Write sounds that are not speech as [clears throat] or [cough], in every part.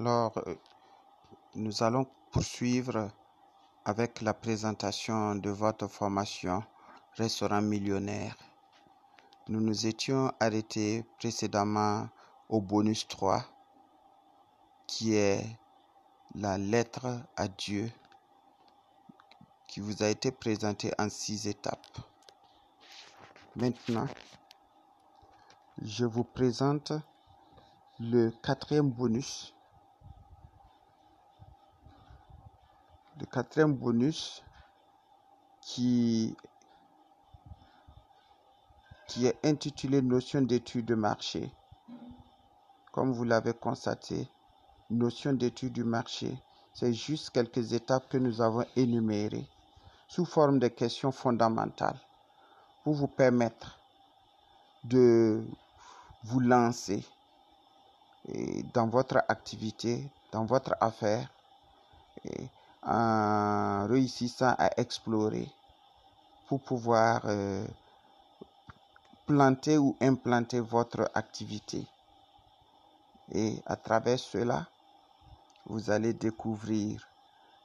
Alors, euh, nous allons poursuivre avec la présentation de votre formation Restaurant millionnaire. Nous nous étions arrêtés précédemment au bonus 3, qui est la lettre à Dieu, qui vous a été présentée en six étapes. Maintenant, je vous présente le quatrième bonus. Quatrième bonus qui, qui est intitulé Notion d'étude de marché. Comme vous l'avez constaté, notion d'étude du marché, c'est juste quelques étapes que nous avons énumérées sous forme de questions fondamentales pour vous permettre de vous lancer dans votre activité, dans votre affaire, et en réussissant à explorer pour pouvoir euh, planter ou implanter votre activité. Et à travers cela, vous allez découvrir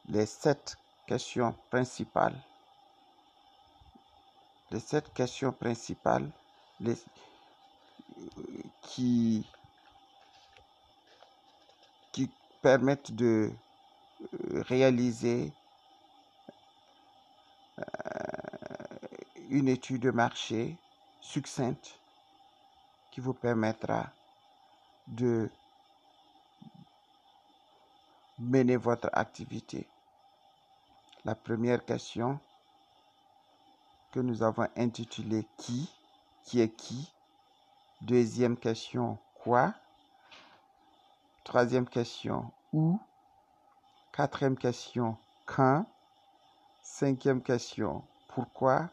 les sept questions principales. Les sept questions principales les, qui, qui permettent de euh, réaliser euh, une étude de marché succincte qui vous permettra de mener votre activité. La première question que nous avons intitulée Qui? Qui est qui? Deuxième question Quoi? Troisième question Où Quatrième question. Quand? Cinquième question. Pourquoi?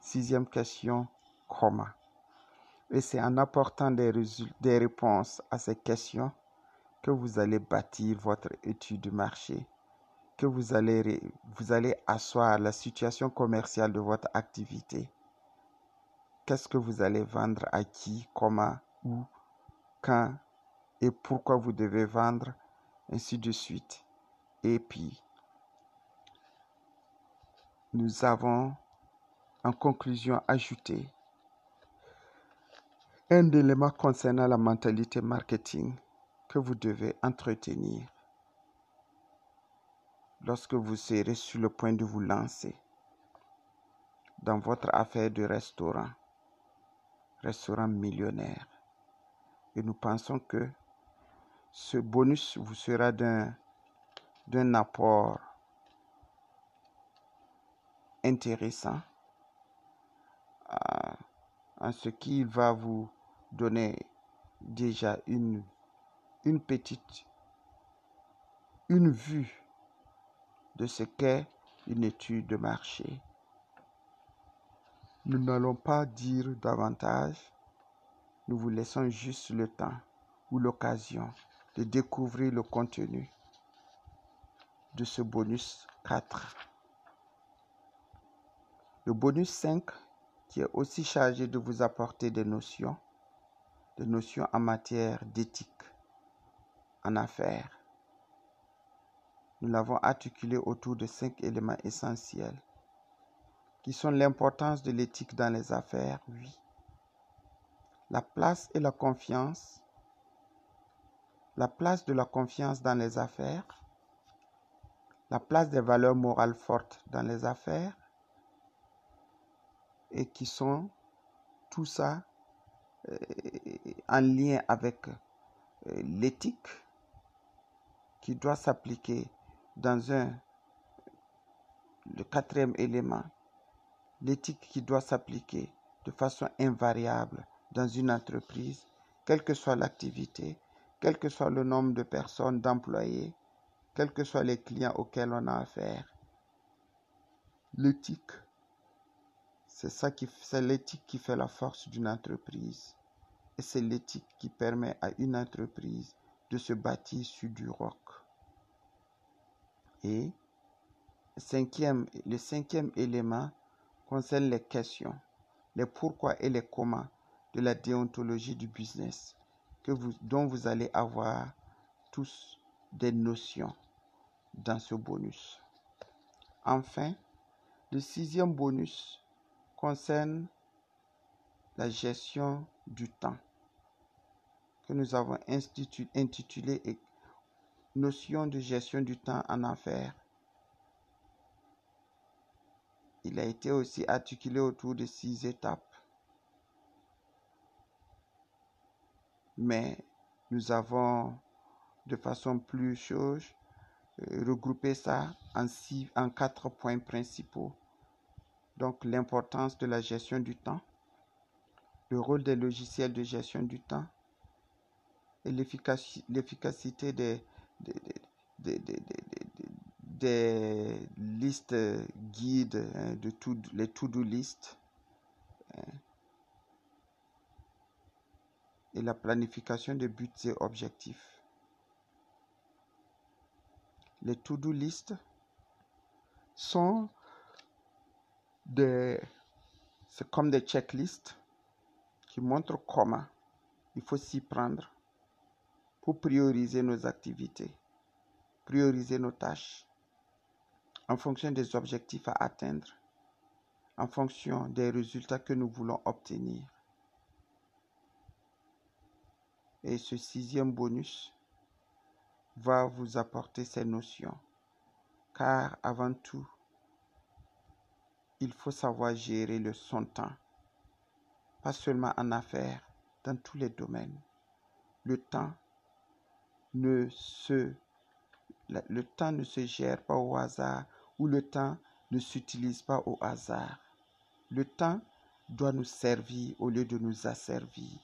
Sixième question. Comment? Et c'est en apportant des, réponses à ces questions que vous allez bâtir votre étude de marché, que vous allez, vous allez asseoir la situation commerciale de votre activité. Qu'est-ce que vous allez vendre à qui, comment, où, quand et pourquoi vous devez vendre, ainsi de suite. Et puis, nous avons en conclusion ajouté un élément concernant la mentalité marketing que vous devez entretenir lorsque vous serez sur le point de vous lancer dans votre affaire de restaurant, restaurant millionnaire. Et nous pensons que ce bonus vous sera d'un, d'un apport intéressant euh, en ce qui va vous donner déjà une une petite, une vue de ce qu'est une étude de marché. Nous n'allons pas dire davantage, nous vous laissons juste le temps ou l'occasion de découvrir le contenu de ce bonus 4. Le bonus 5 qui est aussi chargé de vous apporter des notions, des notions en matière d'éthique en affaires. Nous l'avons articulé autour de cinq éléments essentiels qui sont l'importance de l'éthique dans les affaires, oui, la place et la confiance, la place de la confiance dans les affaires, la place des valeurs morales fortes dans les affaires, et qui sont tout ça euh, en lien avec euh, l'éthique qui doit s'appliquer dans un, le quatrième élément, l'éthique qui doit s'appliquer de façon invariable dans une entreprise, quelle que soit l'activité, quel que soit le nombre de personnes, d'employés, quels que soient les clients auxquels on a affaire. L'éthique, c'est ça qui, l'éthique qui fait la force d'une entreprise. Et c'est l'éthique qui permet à une entreprise de se bâtir sur du roc. Et le cinquième élément concerne les questions, les pourquoi et les comment de la déontologie du business dont vous allez avoir tous des notions dans ce bonus. Enfin, le sixième bonus concerne la gestion du temps que nous avons intitulé Notion de gestion du temps en affaires. Il a été aussi articulé autour de six étapes. Mais nous avons de façon plus chose regroupé ça en, six, en quatre points principaux. Donc l'importance de la gestion du temps, le rôle des logiciels de gestion du temps et l'efficacité des, listes guides, hein, de tout, les to-do list hein, et la planification des buts et objectifs. Les to-do list sont des, comme des checklists qui montrent comment il faut s'y prendre pour prioriser nos activités, prioriser nos tâches en fonction des objectifs à atteindre, en fonction des résultats que nous voulons obtenir. Et ce sixième bonus va vous apporter ces notions, car avant tout, il faut savoir gérer le son temps, pas seulement en affaires, dans tous les domaines. Le temps ne se, le temps ne se gère pas au hasard ou le temps ne s'utilise pas au hasard. Le temps doit nous servir au lieu de nous asservir.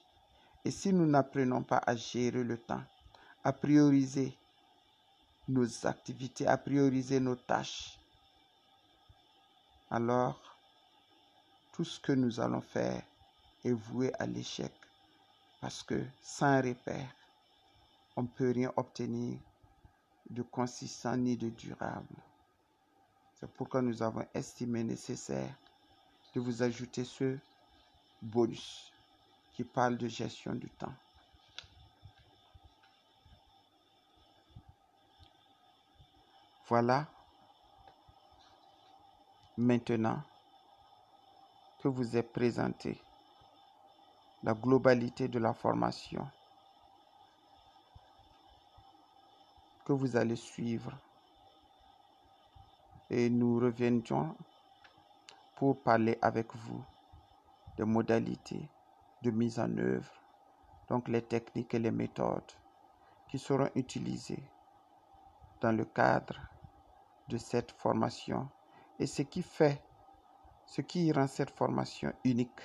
Et si nous n'apprenons pas à gérer le temps, à prioriser nos activités, à prioriser nos tâches, alors tout ce que nous allons faire est voué à l'échec. Parce que sans repère, on ne peut rien obtenir de consistant ni de durable. C'est pourquoi nous avons estimé nécessaire de vous ajouter ce bonus qui parle de gestion du temps. Voilà maintenant que vous est présenté la globalité de la formation que vous allez suivre. Et nous reviendrons pour parler avec vous des modalités de mise en œuvre, donc les techniques et les méthodes qui seront utilisées dans le cadre de cette formation et ce qui fait, ce qui rend cette formation unique,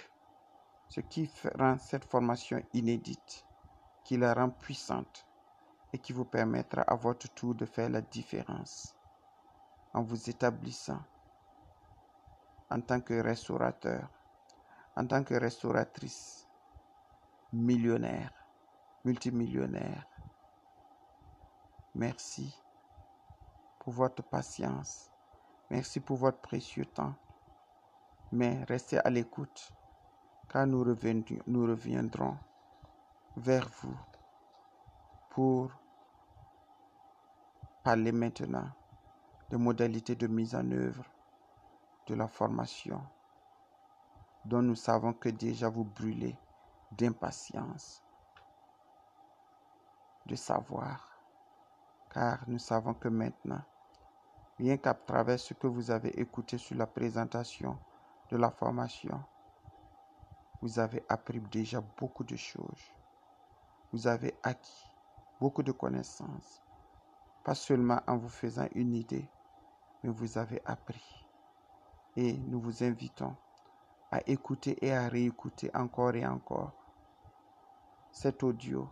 ce qui rend cette formation inédite, qui la rend puissante et qui vous permettra à votre tour de faire la différence en vous établissant en tant que restaurateur, en tant que restauratrice, millionnaire, multimillionnaire. Merci pour votre patience. Merci pour votre précieux temps. Mais restez à l'écoute, car nous reviendrons, vers vous pour parler maintenant des modalités de mise en œuvre de la formation dont nous savons que déjà vous brûlez d'impatience de savoir, car nous savons que maintenant, rien qu'à travers ce que vous avez écouté sur la présentation de la formation, vous avez appris déjà beaucoup de choses. Vous avez acquis beaucoup de connaissances, pas seulement en vous faisant une idée, mais vous avez appris. Et nous vous invitons à écouter et à réécouter encore et encore cet audio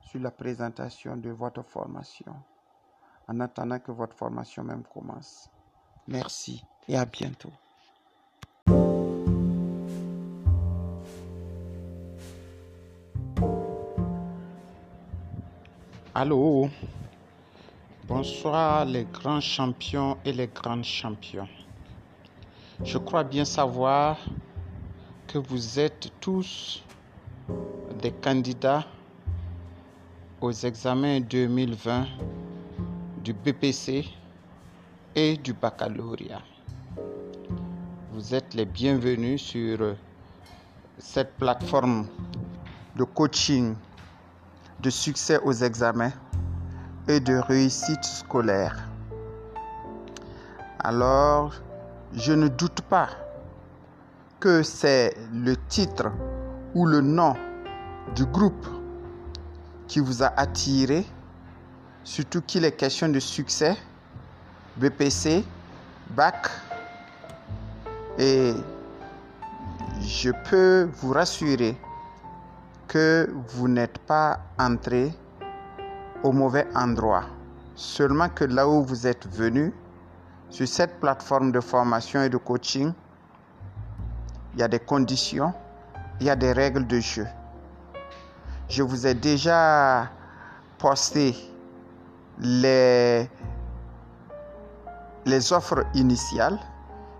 sur la présentation de votre formation en attendant que votre formation même commence. Merci et à bientôt. Allô? Bonsoir les grands champions et les grandes champions. Je crois bien savoir que vous êtes tous des candidats aux examens 2020 du BPC et du baccalauréat. Vous êtes les bienvenus sur cette plateforme de coaching de succès aux examens et de réussite scolaire. Alors, je ne doute pas que c'est le titre ou le nom du groupe qui vous a attiré, surtout qu'il est question de succès, BPC, BAC, et je peux vous rassurer que vous n'êtes pas entré au mauvais endroit. Seulement que là où vous êtes venu, sur cette plateforme de formation et de coaching, il y a des conditions, il y a des règles de jeu. Je vous ai déjà posté les, offres initiales,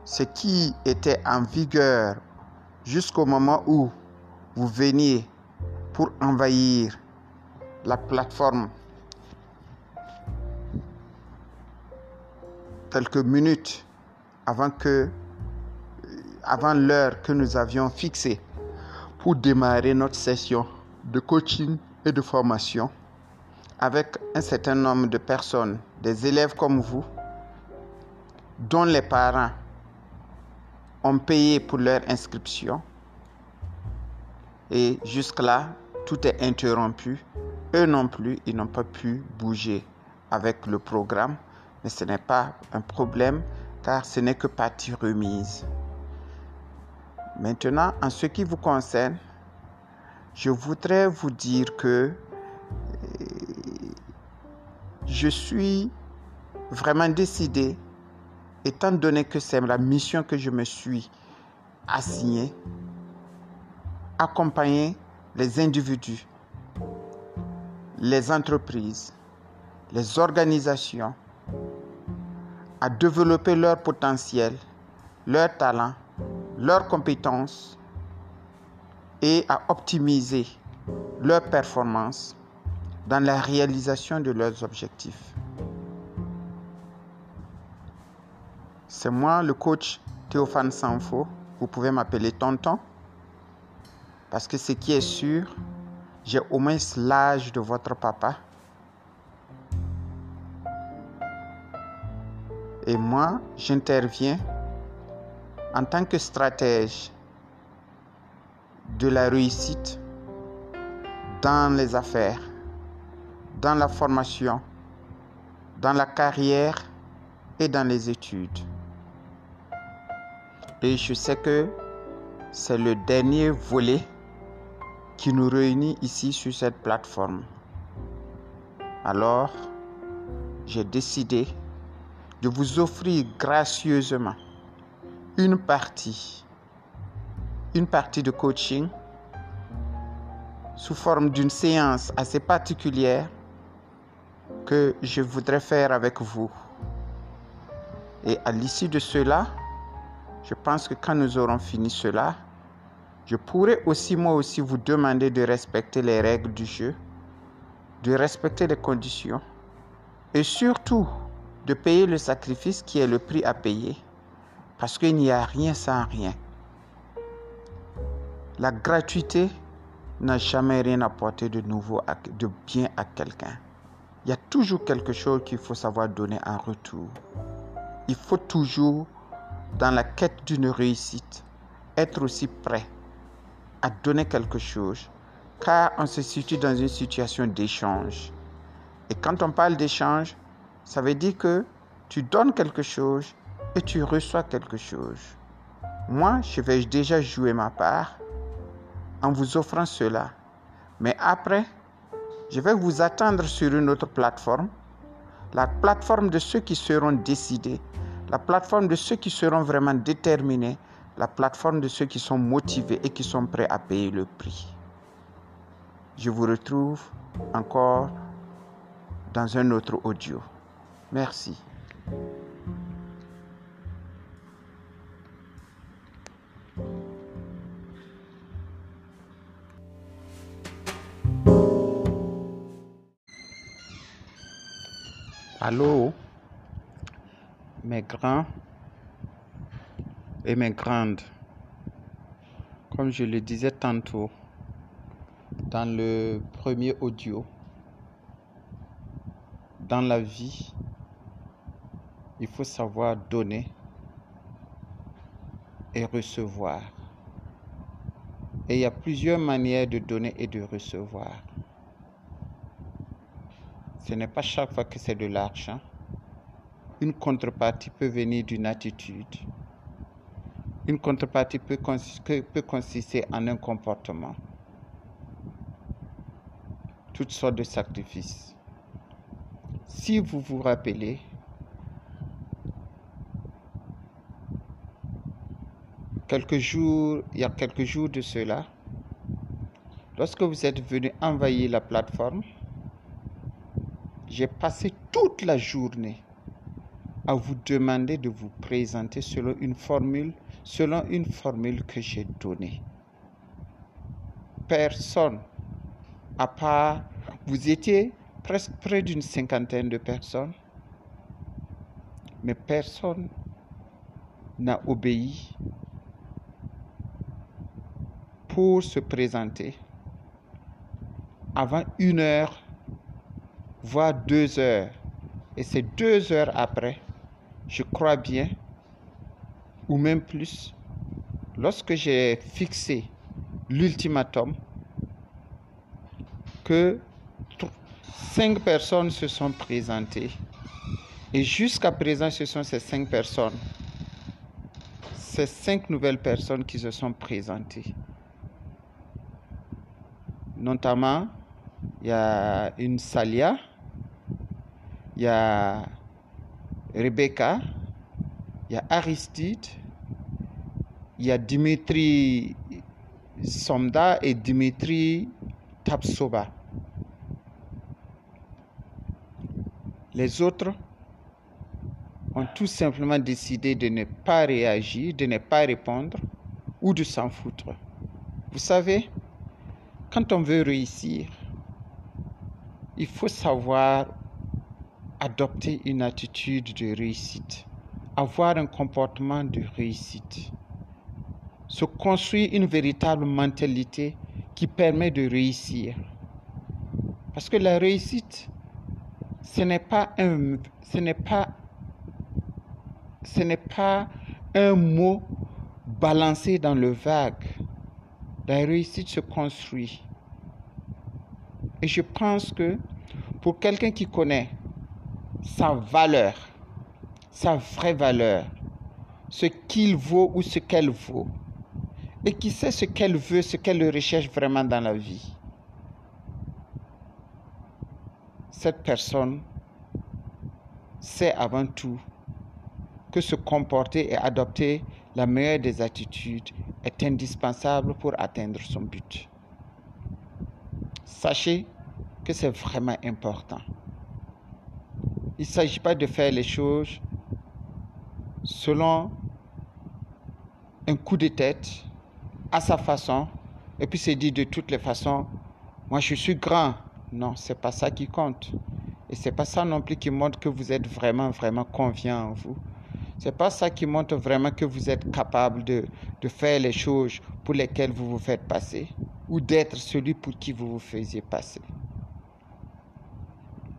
ce qui était en vigueur jusqu'au moment où vous veniez pour envahir la plateforme. Quelques minutes avant que avant l'heure que nous avions fixée pour démarrer notre session de coaching et de formation avec un certain nombre de personnes, des élèves comme vous, dont les parents ont payé pour leur inscription. Et jusque-là, tout est interrompu. Eux non plus, ils n'ont pas pu bouger avec le programme. Mais ce n'est pas un problème car ce n'est que partie remise. Maintenant, en ce qui vous concerne, je voudrais vous dire que je suis vraiment décidé, étant donné que c'est la mission que je me suis assignée, accompagner les individus, les entreprises, les organisations à développer leur potentiel, leur talent, leurs compétences et à optimiser leur performance dans la réalisation de leurs objectifs. C'est moi le coach Théophane Sanfo. Vous pouvez m'appeler tonton parce que ce qui est sûr, j'ai au moins l'âge de votre papa. Et moi, j'interviens en tant que stratège de la réussite dans les affaires, dans la formation, dans la carrière et dans les études. Et je sais que c'est le dernier volet qui nous réunit ici sur cette plateforme. Alors, j'ai décidé de vous offrir gracieusement une partie, une partie de coaching sous forme d'une séance assez particulière que je voudrais faire avec vous. Et à l'issue de cela, je pense que quand nous aurons fini cela, je pourrais aussi moi aussi vous demander de respecter les règles du jeu, de respecter les conditions et surtout de payer le sacrifice qui est le prix à payer parce qu'il n'y a rien sans rien. La gratuité n'a jamais rien apporté de nouveau, de bien à quelqu'un. Il y a toujours quelque chose qu'il faut savoir donner en retour. Il faut toujours, dans la quête d'une réussite, être aussi prêt à donner quelque chose, car on se situe dans une situation d'échange. Et quand on parle d'échange, ça veut dire que tu donnes quelque chose et tu reçois quelque chose. Moi, je vais déjà jouer ma part en vous offrant cela. Mais après, je vais vous attendre sur une autre plateforme, la plateforme de ceux qui seront décidés, la plateforme de ceux qui seront vraiment déterminés, la plateforme de ceux qui sont motivés et qui sont prêts à payer le prix. Je vous retrouve encore dans un autre audio. Merci. Allô, mes grands et mes grandes. Comme je le disais tantôt dans le premier audio, dans la vie, il faut savoir donner et recevoir. Et il y a plusieurs manières de donner et de recevoir. Ce n'est pas chaque fois que c'est de l'argent. Une contrepartie peut venir d'une attitude. Une contrepartie peut, consister en un comportement. Toutes sortes de sacrifices. Si vous vous rappelez, quelques jours, il y a quelques jours de cela, lorsque vous êtes venu envahir la plateforme, j'ai passé toute la journée à vous demander de vous présenter selon une formule, selon une formule que j'ai donnée. Personne, à part, vous étiez presque près d'une cinquantaine de personnes, mais personne n'a obéi pour se présenter avant une heure voire deux heures. Et c'est deux heures après, je crois bien, ou même plus, lorsque j'ai fixé l'ultimatum, que cinq personnes se sont présentées. Et jusqu'à présent, ce sont ces cinq personnes, ces cinq nouvelles personnes qui se sont présentées. Notamment, il y a une Salia, il y a Rebecca, il y a Aristide, il y a Dimitri Somda et Dimitri Tapsoba. Les autres ont tout simplement décidé de ne pas réagir, de ne pas répondre ou de s'en foutre. Vous savez, quand on veut réussir, il faut savoir adopter une attitude de réussite, avoir un comportement de réussite, se construire une véritable mentalité qui permet de réussir. Parce que la réussite, ce n'est pas un, ce n'est pas, ce n'est pas un mot balancé dans le vague. La réussite se construit. Et je pense que pour quelqu'un qui connaît sa valeur, sa vraie valeur, ce qu'il vaut ou ce qu'elle vaut, et qui sait ce qu'elle veut, ce qu'elle recherche vraiment dans la vie. Cette personne sait avant tout que se comporter et adopter la meilleure des attitudes est indispensable pour atteindre son but. Sachez que c'est vraiment important. Il ne s'agit pas de faire les choses selon un coup de tête, à sa façon, et puis se dire de toutes les façons, moi je suis grand. Non, c'est pas ça qui compte. Et c'est pas ça non plus qui montre que vous êtes vraiment, vraiment confiant en vous. C'est pas ça qui montre vraiment que vous êtes capable de, de faire les choses pour lesquelles vous vous faites passer ou d'être celui pour qui vous vous faisiez passer.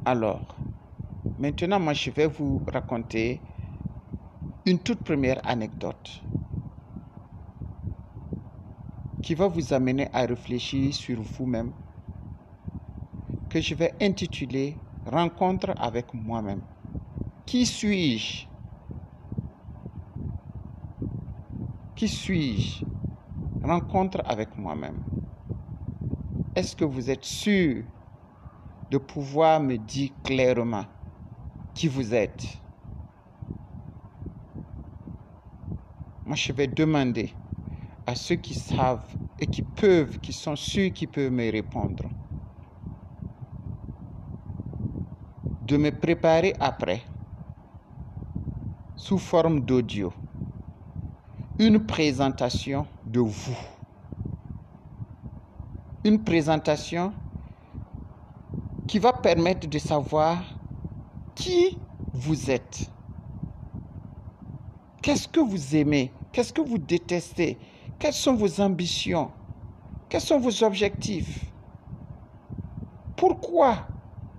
Alors, Maintenant, moi, je vais vous raconter une toute première anecdote qui va vous amener à réfléchir sur vous-même, que je vais intituler Rencontre avec moi-même. Qui suis-je? Qui suis-je? Rencontre avec moi-même. Est-ce que vous êtes sûr de pouvoir me dire clairement qui vous êtes. Moi, je vais demander à ceux qui savent et qui peuvent, qui sont sûrs qui peuvent me répondre, de me préparer après, sous forme d'audio, une présentation de vous. Une présentation qui va permettre de savoir qui vous êtes. Qu'est-ce que vous aimez? Qu'est-ce que vous détestez? Quelles sont vos ambitions? Quels sont vos objectifs? Pourquoi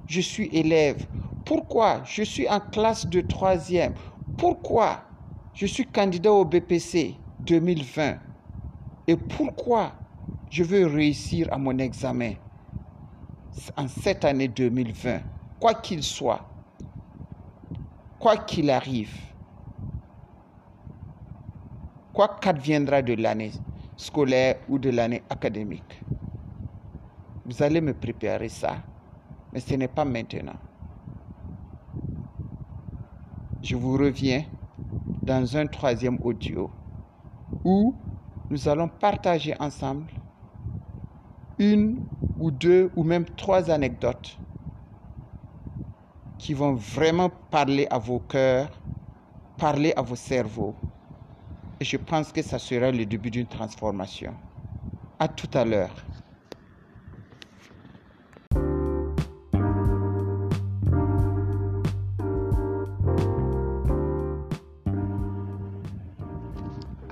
je suis élève? Pourquoi je suis en classe de troisième? Pourquoi je suis candidat au BPC 2020 Et pourquoi je veux réussir à mon examen en cette année 2020, quoi qu'il soit, quoi qu'il arrive, quoi qu'adviendra de l'année scolaire ou de l'année académique. Vous allez me préparer ça, mais ce n'est pas maintenant. Je vous reviens dans un troisième audio où nous allons partager ensemble une ou deux ou même trois anecdotes qui vont vraiment parler à vos cœurs, parler à vos cerveaux. Et je pense que ça sera le début d'une transformation. À tout à l'heure.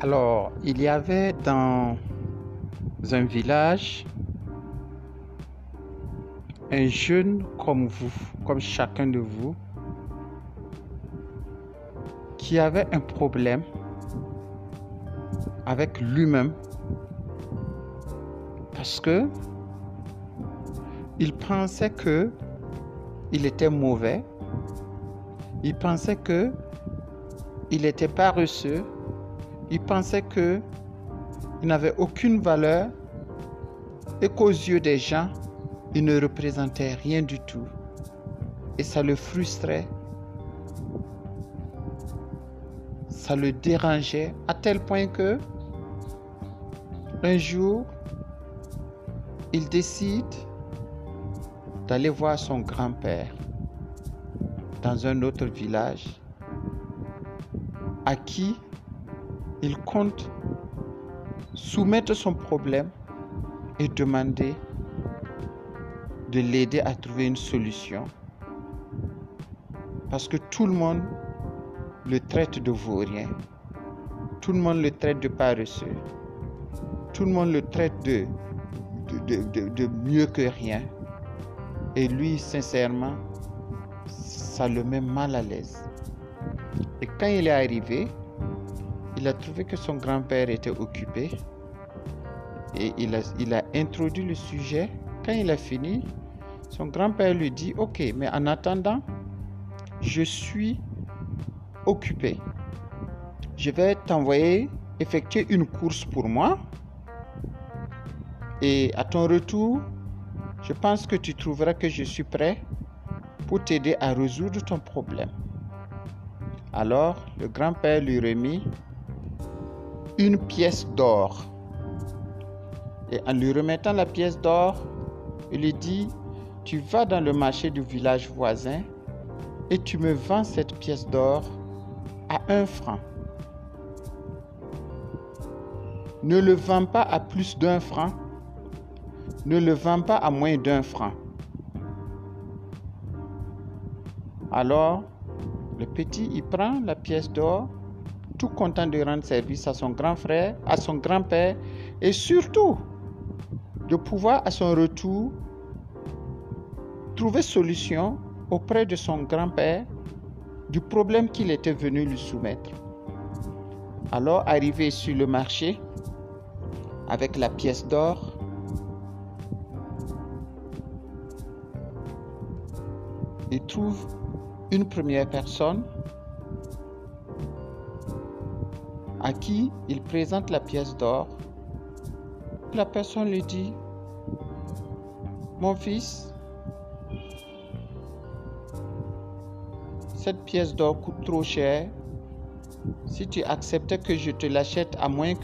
Alors, il y avait dans un village un jeune comme vous, comme chacun de vous, qui avait un problème avec lui-même parce que il pensait que il était mauvais, il pensait que il était paresseux, il pensait que il n'avait aucune valeur et qu'aux yeux des gens, il ne représentait rien du tout. Et ça le frustrait. Ça le dérangeait à tel point que un jour, il décide d'aller voir son grand-père dans un autre village à qui il compte soumettre son problème et demander de l'aider à trouver une solution. Parce que tout le monde le traite de vaurien. Tout le monde le traite de paresseux. Tout le monde le traite de, de, de, mieux que rien. Et lui, sincèrement, ça le met mal à l'aise. Et quand il est arrivé, il a trouvé que son grand-père était occupé. Et il a, il a introduit le sujet. Quand il a fini, son grand-père lui dit, ok, mais en attendant, je suis occupé. Je vais t'envoyer effectuer une course pour moi. Et à ton retour, je pense que tu trouveras que je suis prêt pour t'aider à résoudre ton problème. Alors, le grand-père lui remit une pièce d'or. Et en lui remettant la pièce d'or, il lui dit, tu vas dans le marché du village voisin et tu me vends cette pièce d'or à un franc. Ne le vends pas à plus d'un franc. Ne le vends pas à moins d'un franc. Alors, le petit, il prend la pièce d'or, tout content de rendre service à son grand frère, à son grand-père, et surtout de pouvoir à son retour trouver solution auprès de son grand-père du problème qu'il était venu lui soumettre. Alors, arrivé sur le marché avec la pièce d'or, il trouve une première personne à qui il présente la pièce d'or. La personne lui dit, mon fils, cette pièce d'or coûte trop cher. Si tu acceptais que je te l'achète à moins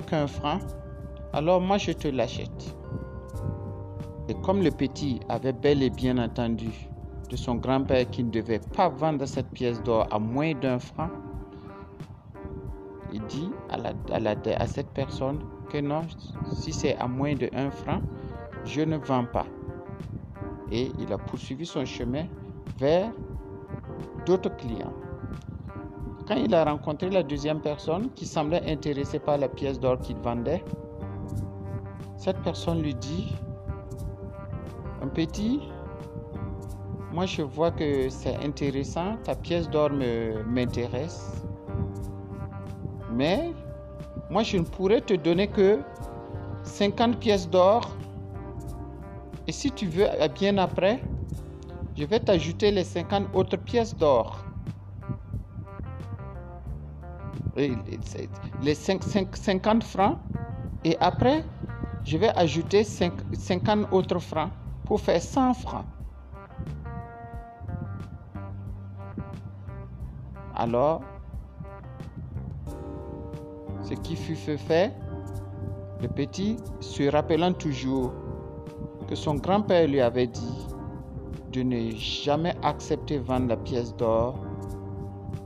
qu'un franc, alors moi je te l'achète. Et comme le petit avait bel et bien entendu de son grand-père qu'il ne devait pas vendre cette pièce d'or à moins d'un franc, il dit à, cette personne que non, si c'est à moins de franc, je ne vends pas. Et il a poursuivi son chemin vers d'autres clients. Quand il a rencontré la deuxième personne qui semblait intéressée par la pièce d'or qu'il vendait, cette personne lui dit, un petit, moi je vois que c'est intéressant, ta pièce d'or m'intéresse, mais moi je ne pourrais te donner que 50 pièces d'or. Et si tu veux, bien après, je vais t'ajouter les 50 autres pièces d'or. Les 50 francs. Et après, je vais ajouter 50 autres francs pour faire 100 francs. Alors, ce qui fut fait, le petit, se rappelant toujours que son grand-père lui avait dit de ne jamais accepter vendre la pièce d'or,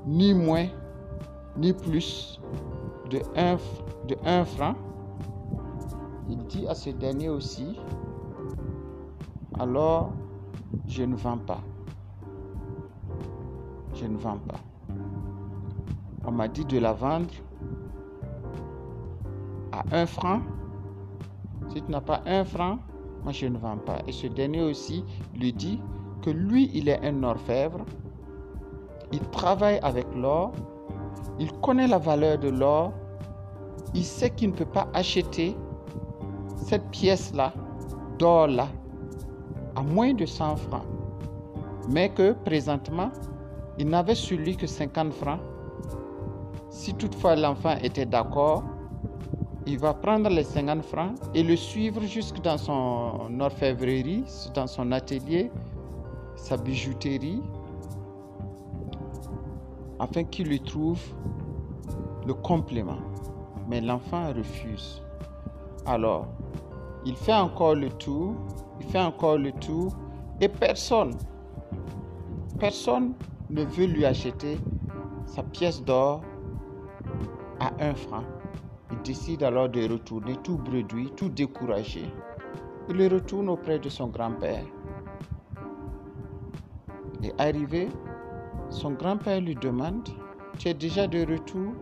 ni moins, ni plus de un, de un franc, il dit à ce dernier aussi, alors je ne vends pas. Je ne vends pas. On m'a dit de la vendre à un franc. Si tu n'as pas un franc, moi je ne vends pas. Et ce dernier aussi lui dit que lui, il est un orfèvre. Il travaille avec l'or. Il connaît la valeur de l'or. Il sait qu'il ne peut pas acheter cette pièce-là, d'or-là, à moins de 100 francs. Mais que présentement, il n'avait sur lui que 50 francs. Si toutefois l'enfant était d'accord, il va prendre les 50 francs et le suivre jusque dans son orfèvrerie, dans son atelier, sa bijouterie, afin qu'il lui trouve le complément. Mais l'enfant refuse. Alors, il fait encore le tour, il fait encore le tour, et personne, personne ne veut lui acheter sa pièce d'or à un franc. Il décide alors de retourner tout bredouille, tout découragé. Il retourne auprès de son grand-père. Et arrivé, son grand-père lui demande, tu es déjà de retour?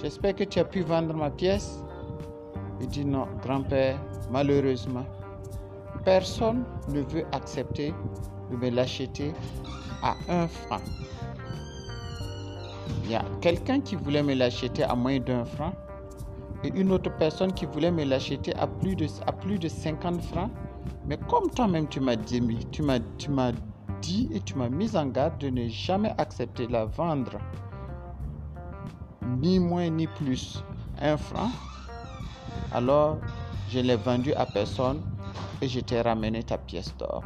J'espère que tu as pu vendre ma pièce. Il dit non, grand-père, malheureusement, personne ne veut accepter de me l'acheter à un franc. Il y a quelqu'un qui voulait me l'acheter à moins d'un franc et une autre personne qui voulait me l'acheter à plus de, à plus de 50 francs. Mais comme toi-même tu m'as dit, tu m'as, tu dit et tu m'as mis en garde de ne jamais accepter la vendre, ni moins ni plus, un franc, alors je l'ai vendu à personne et je t'ai ramené ta pièce d'or.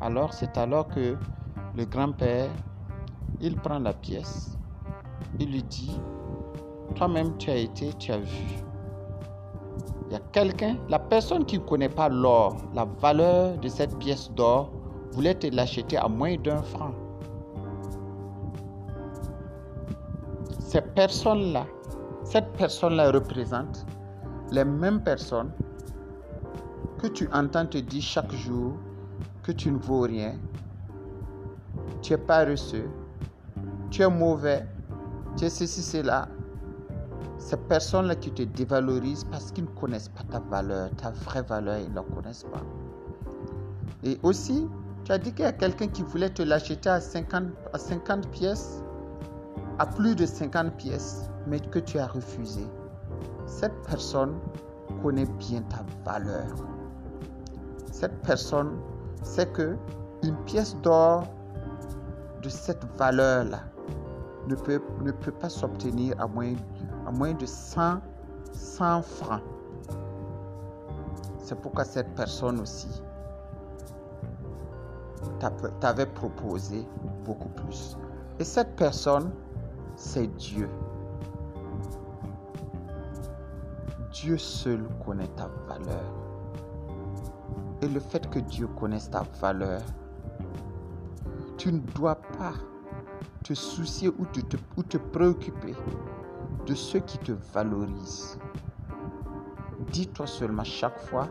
Alors c'est alors que le grand-père, il prend la pièce, il lui dit, toi-même, tu as été, tu as vu. Il y a quelqu'un, la personne qui ne connaît pas l'or, la valeur de cette pièce d'or, voulait te l'acheter à moins d'un franc. Ces personnes-là, cette personne-là représente les mêmes personnes que tu entends te dire chaque jour que tu ne vaux rien, tu es paresseux, tu es mauvais, tu es ceci, cela, ces personnes-là qui te dévalorisent parce qu'ils ne connaissent pas ta valeur, ta vraie valeur, ils ne la connaissent pas. Et aussi, tu as dit qu'il y a quelqu'un qui voulait te l'acheter à 50, à 50 pièces, à plus de 50 pièces, mais que tu as refusé. Cette personne connaît bien ta valeur. Cette personne sait que une pièce d'or de cette valeur-là ne peut, ne peut pas s'obtenir à moins à moins de 100, 100 francs. C'est pourquoi cette personne aussi t'avait proposé beaucoup plus. Et cette personne, c'est Dieu. Dieu seul connaît ta valeur. Et le fait que Dieu connaisse ta valeur, tu ne dois pas te soucier ou te, ou te préoccuper de ceux qui te valorisent. Dis-toi seulement chaque fois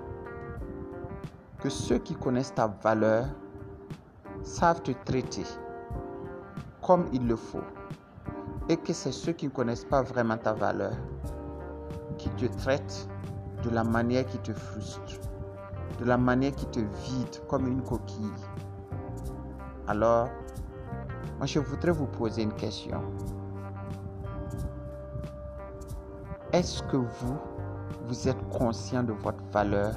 que ceux qui connaissent ta valeur savent te traiter, comme il le faut et que c'est ceux qui ne connaissent pas vraiment ta valeur qui te traitent de la manière qui te frustre, de la manière qui te vide comme une coquille. Alors, moi je voudrais vous poser une question. Est-ce que vous, vous êtes conscient de votre valeur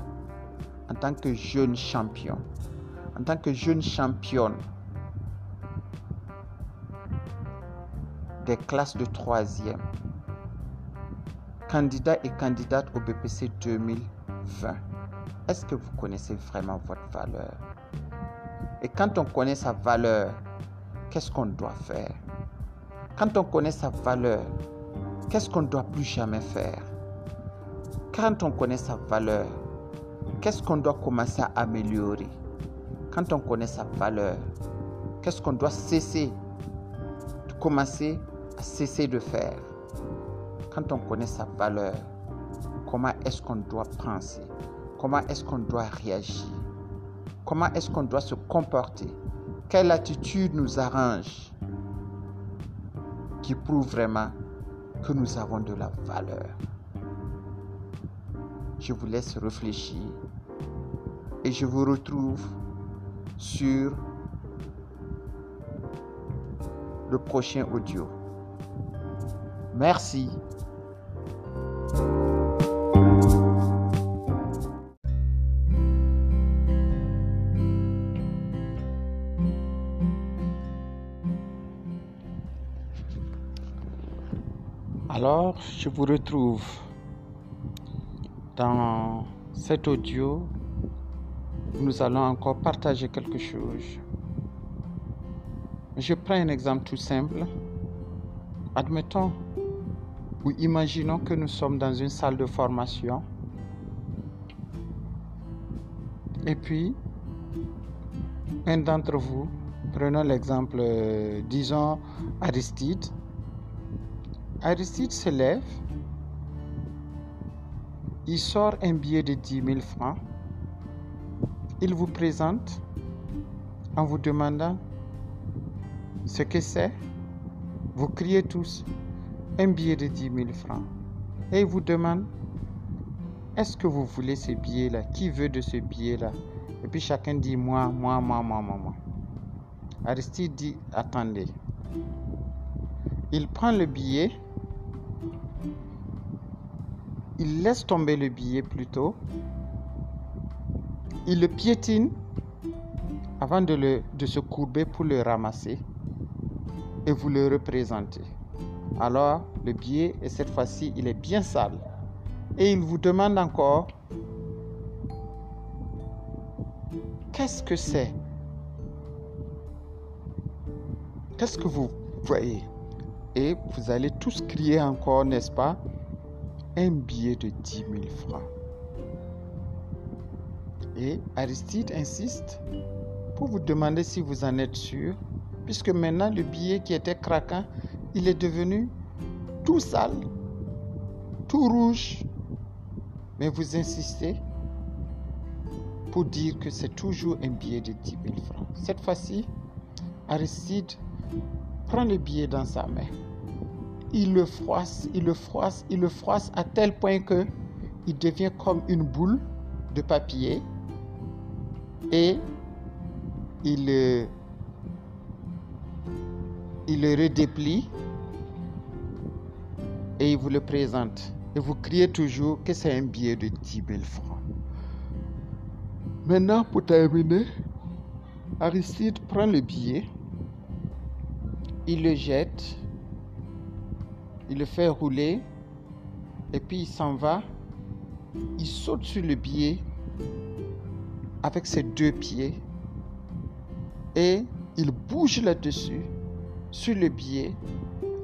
en tant que jeune champion, en tant que jeune championne des classes de troisième, candidat et candidate au BPC 2020, est-ce que vous connaissez vraiment votre valeur? Et quand on connaît sa valeur, qu'est-ce qu'on doit faire? Quand on connaît sa valeur, qu'est-ce qu'on ne doit plus jamais faire? Quand on connaît sa valeur, qu'est-ce qu'on doit commencer à améliorer? Quand on connaît sa valeur, qu'est-ce qu'on doit cesser de commencer à cesser de faire? Quand on connaît sa valeur, comment est-ce qu'on doit penser? Comment est-ce qu'on doit réagir? Comment est-ce qu'on doit se comporter? Quelle attitude nous arrange qui prouve vraiment que nous avons de la valeur? Je vous laisse réfléchir et je vous retrouve sur le prochain audio. Merci. Alors, je vous retrouve dans cet audio. Nous allons encore partager quelque chose. Je prends un exemple tout simple. Admettons ou imaginons que nous sommes dans une salle de formation. Et puis, un d'entre vous, prenons l'exemple, euh, disons, Aristide. Aristide se lève, il sort un billet de 10 000 francs, il vous présente en vous demandant ce que c'est. Vous criez tous un billet de 10 000 francs et il vous demande est-ce que vous voulez ce billet-là? Qui veut de ce billet-là? Et puis chacun dit moi, moi, moi, moi, moi, moi. Aristide dit attendez. Il prend le billet il laisse tomber le billet plutôt, il le piétine avant de, le, de se courber pour le ramasser et vous le représentez. Alors le billet, et cette fois-ci, il est bien sale. Et il vous demande encore, qu'est-ce que c'est? Qu'est-ce que vous voyez? Et vous allez tous crier encore, n'est-ce pas? Un billet de 10 000 francs. Et Aristide insiste pour vous demander si vous en êtes sûr, puisque maintenant le billet qui était craquant, il est devenu tout sale, tout rouge. Mais vous insistez pour dire que c'est toujours un billet de 10 000 francs. Cette fois-ci, Aristide prend le billet dans sa main il le froisse, il le froisse, il le froisse à tel point que il devient comme une boule de papier et il, il le redéplie et il vous le présente. Et vous criez toujours que c'est un billet de 10 000 francs. Maintenant, pour terminer, Aristide prend le billet, il le jette il le fait rouler et puis il s'en va. Il saute sur le billet avec ses deux pieds et il bouge là-dessus sur le billet.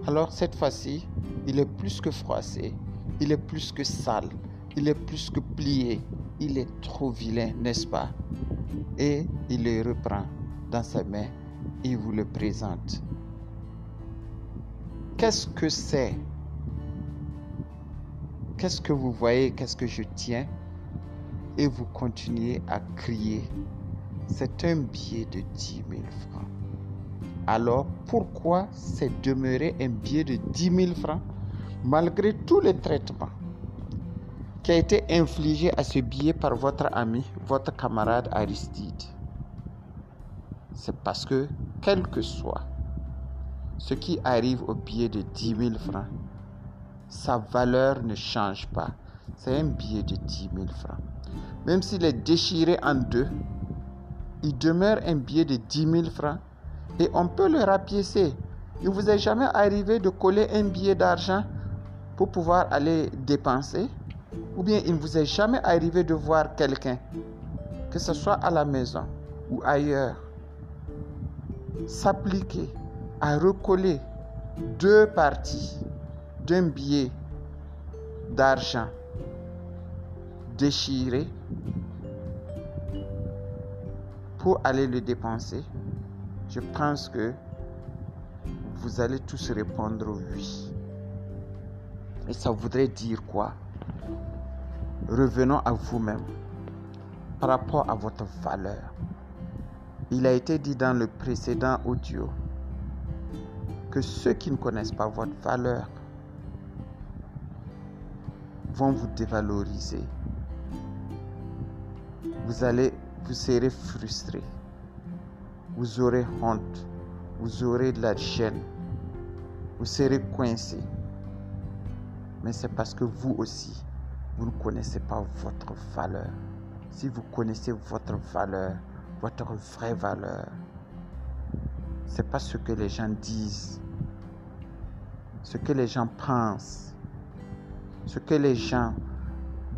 Alors cette fois-ci, il est plus que froissé, il est plus que sale, il est plus que plié, il est trop vilain, n'est-ce pas? Et il le reprend dans sa main et vous le présente. Qu'est-ce que c'est? Qu'est-ce que vous voyez? Qu'est-ce que je tiens? Et vous continuez à crier. C'est un billet de 10 000 francs. alors pourquoi c'est demeuré un billet de 10 000 francs malgré tous les traitements qui a été infligé à ce billet par votre ami, votre camarade Aristide? C'est parce que, quel que soit ce qui arrive au billet de 10 000 francs, sa valeur ne change pas. C'est un billet de 10 000 francs. Même s'il est déchiré en deux, il demeure un billet de 10 000 francs et on peut le rapiécer. Il vous est jamais arrivé de coller un billet d'argent pour pouvoir aller dépenser? Ou bien il ne vous est jamais arrivé de voir quelqu'un, que ce soit à la maison ou ailleurs, s'appliquer à recoller deux parties d'un billet d'argent? Déchiré pour aller le dépenser, je pense que vous allez tous répondre oui. Et ça voudrait dire quoi? Revenons à vous-même par rapport à votre valeur. Il a été dit dans le précédent audio que ceux qui ne connaissent pas votre valeur vont vous dévaloriser. Vous allez, vous serez frustré. Vous aurez honte. Vous aurez de la gêne. Vous serez coincé mais c'est parce que vous aussi, vous ne connaissez pas votre valeur. Si vous connaissez votre valeur, votre vraie valeur, c'est pas ce que les gens disent, ce que les gens pensent, ce que les gens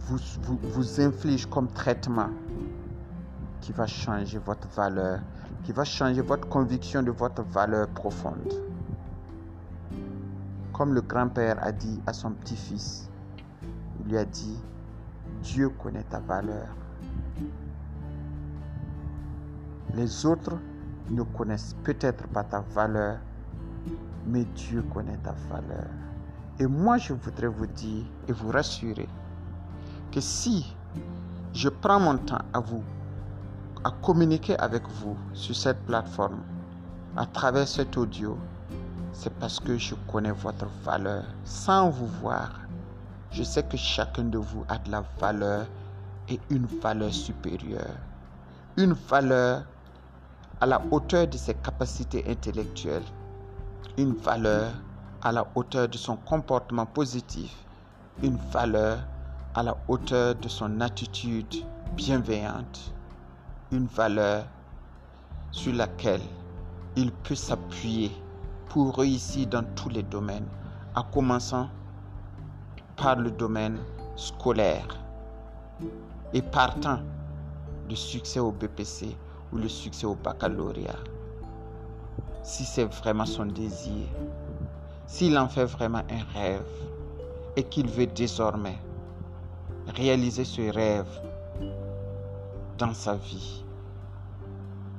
vous, vous, vous infligent comme traitement qui va changer votre valeur, qui va changer votre conviction de votre valeur profonde. Comme le grand-père a dit à son petit-fils, il lui a dit, Dieu connaît ta valeur. Les autres ne connaissent peut-être pas ta valeur, mais Dieu connaît ta valeur. Et moi, je voudrais vous dire et vous rassurer que si je prends mon temps à vous, à communiquer avec vous sur cette plateforme, à travers cet audio, c'est parce que je connais votre valeur. Sans vous voir, je sais que chacun de vous a de la valeur et une valeur supérieure. Une valeur à la hauteur de ses capacités intellectuelles. Une valeur à la hauteur de son comportement positif. Une valeur à la hauteur de son attitude bienveillante. Une valeur sur laquelle il peut s'appuyer pour réussir dans tous les domaines, en commençant par le domaine scolaire et partant du succès au BPC ou le succès au baccalauréat. Si c'est vraiment son désir, s'il en fait vraiment un rêve et qu'il veut désormais réaliser ce rêve dans sa vie,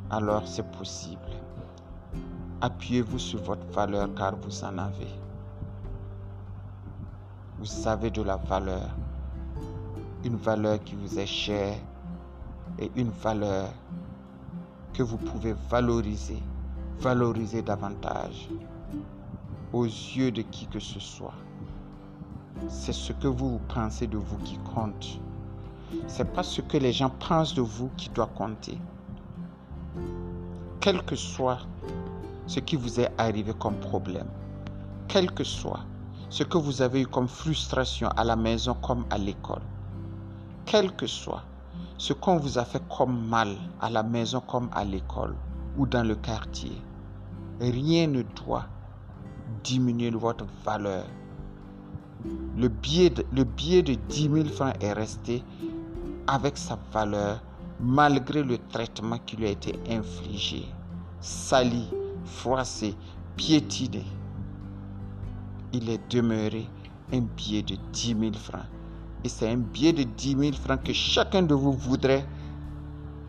alors c'est possible. Appuyez-vous sur votre valeur car vous en avez. Vous avez de la valeur. Une valeur qui vous est chère et une valeur que vous pouvez valoriser, valoriser davantage aux yeux de qui que ce soit. C'est ce que vous pensez de vous qui compte. C'est pas ce que les gens pensent de vous qui doit compter. Quel que soit ce qui vous est arrivé comme problème, quel que soit ce que vous avez eu comme frustration à la maison comme à l'école, quel que soit ce qu'on vous a fait comme mal à la maison comme à l'école ou dans le quartier, rien ne doit diminuer votre valeur. Le billet de, le billet de 10 000 francs est resté avec sa valeur malgré le traitement qui lui a été infligé, sali, froissé, piétiné. Il est demeuré un billet de 10 000 francs. Et c'est un billet de 10 000 francs que chacun de vous voudrait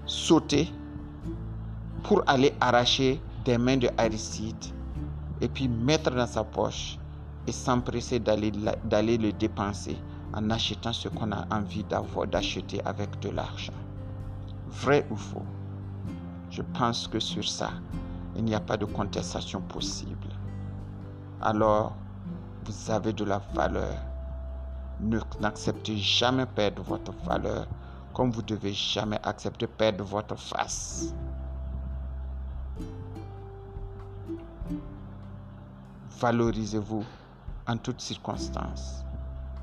sauter pour aller arracher des mains de Aristide et puis mettre dans sa poche et s'empresser d'aller, le dépenser en achetant ce qu'on a envie d'avoir, d'acheter avec de l'argent. Vrai ou faux Je pense que sur ça, il n'y a pas de contestation possible. Alors, vous avez de la valeur. N'acceptez jamais perdre votre valeur comme vous devez jamais accepter perdre votre face. Valorisez-vous en toutes circonstances.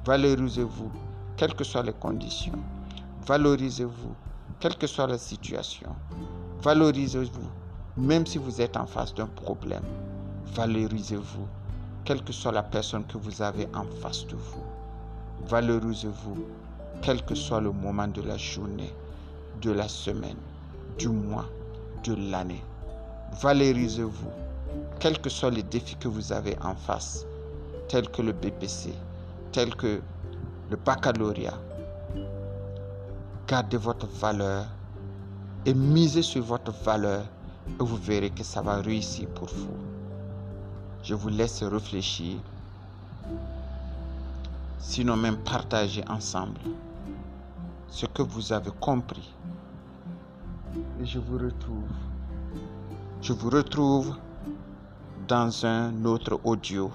Valorisez-vous, quelles que soient les conditions. Valorisez-vous, quelle que soit la situation. Valorisez-vous, même si vous êtes en face d'un problème. Valorisez-vous, quelle que soit la personne que vous avez en face de vous. Valorisez-vous, quel que soit le moment de la journée, de la semaine, du mois, de l'année. Valorisez-vous, quels que soient les défis que vous avez en face, tels que le BPC, tels que le baccalauréat. Gardez votre valeur et misez sur votre valeur et vous verrez que ça va réussir pour vous. Je vous laisse réfléchir, sinon même partager ensemble ce que vous avez compris. Et je vous retrouve. Je vous retrouve dans un autre audio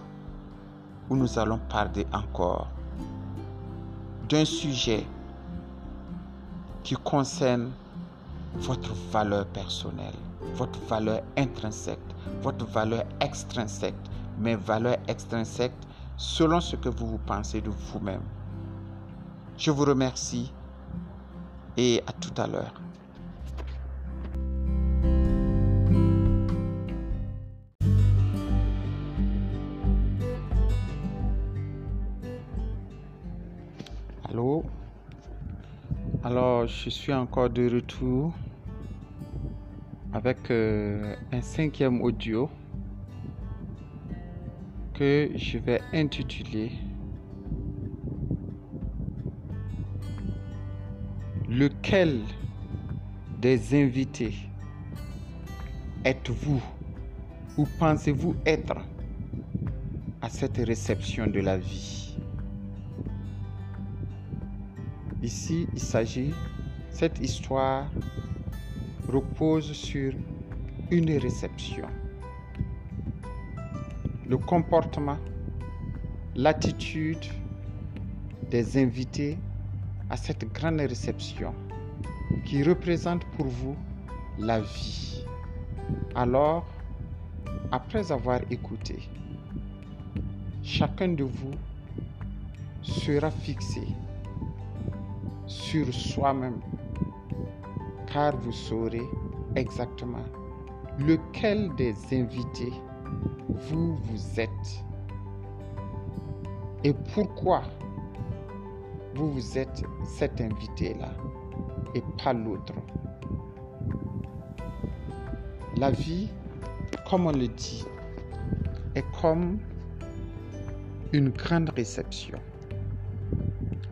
où nous allons parler encore d'un sujet qui concerne votre valeur personnelle, votre valeur intrinsèque, votre valeur extrinsèque, mais valeur extrinsèque selon ce que vous vous pensez de vous-même. Je vous remercie et à tout à l'heure. Je suis encore de retour avec euh, un cinquième audio que je vais intituler Lequel des invités êtes-vous ou pensez-vous être à cette réception de la vie? Ici, il s'agit, cette histoire repose sur une réception. Le comportement, l'attitude des invités à cette grande réception qui représente pour vous la vie. Alors, après avoir écouté, chacun de vous sera fixé sur soi-même, car vous saurez exactement lequel des invités vous vous êtes? Et pourquoi vous, vous êtes cet invité-là et pas l'autre? La vie, comme on le dit, est comme une grande réception.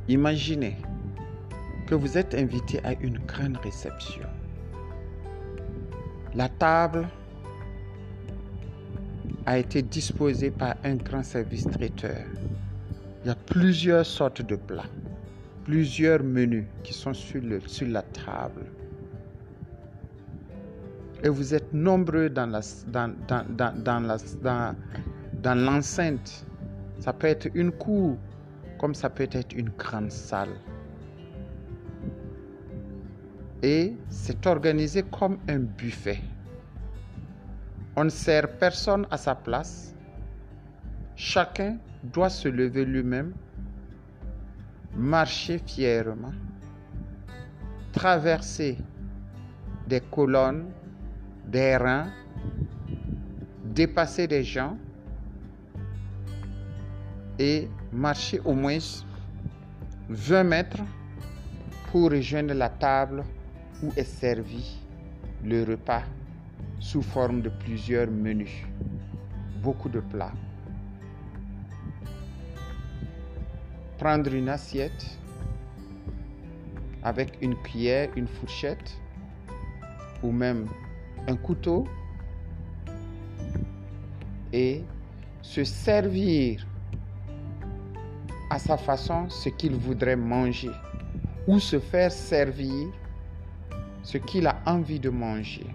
Imaginez que vous êtes invité à une grande réception. La table a été disposée par un grand service traiteur. Il y a plusieurs sortes de plats plusieurs menus qui sont sur, le, sur la table. Et vous êtes nombreux dans la, dans, dans, dans, dans l'enceinte. Ça peut être une cour, comme ça peut être une grande salle. Et c'est organisé comme un buffet. On ne sert personne à sa place. Chacun doit se lever lui-même marcher fièrement, traverser des colonnes, des reins, dépasser des gens et marcher au moins 20 mètres pour rejoindre la table où est servi le repas sous forme de plusieurs menus, beaucoup de plats. prendre une assiette avec une cuillère, une fourchette ou même un couteau et se servir à sa façon ce qu'il voudrait manger ou se faire servir ce qu'il a envie de manger.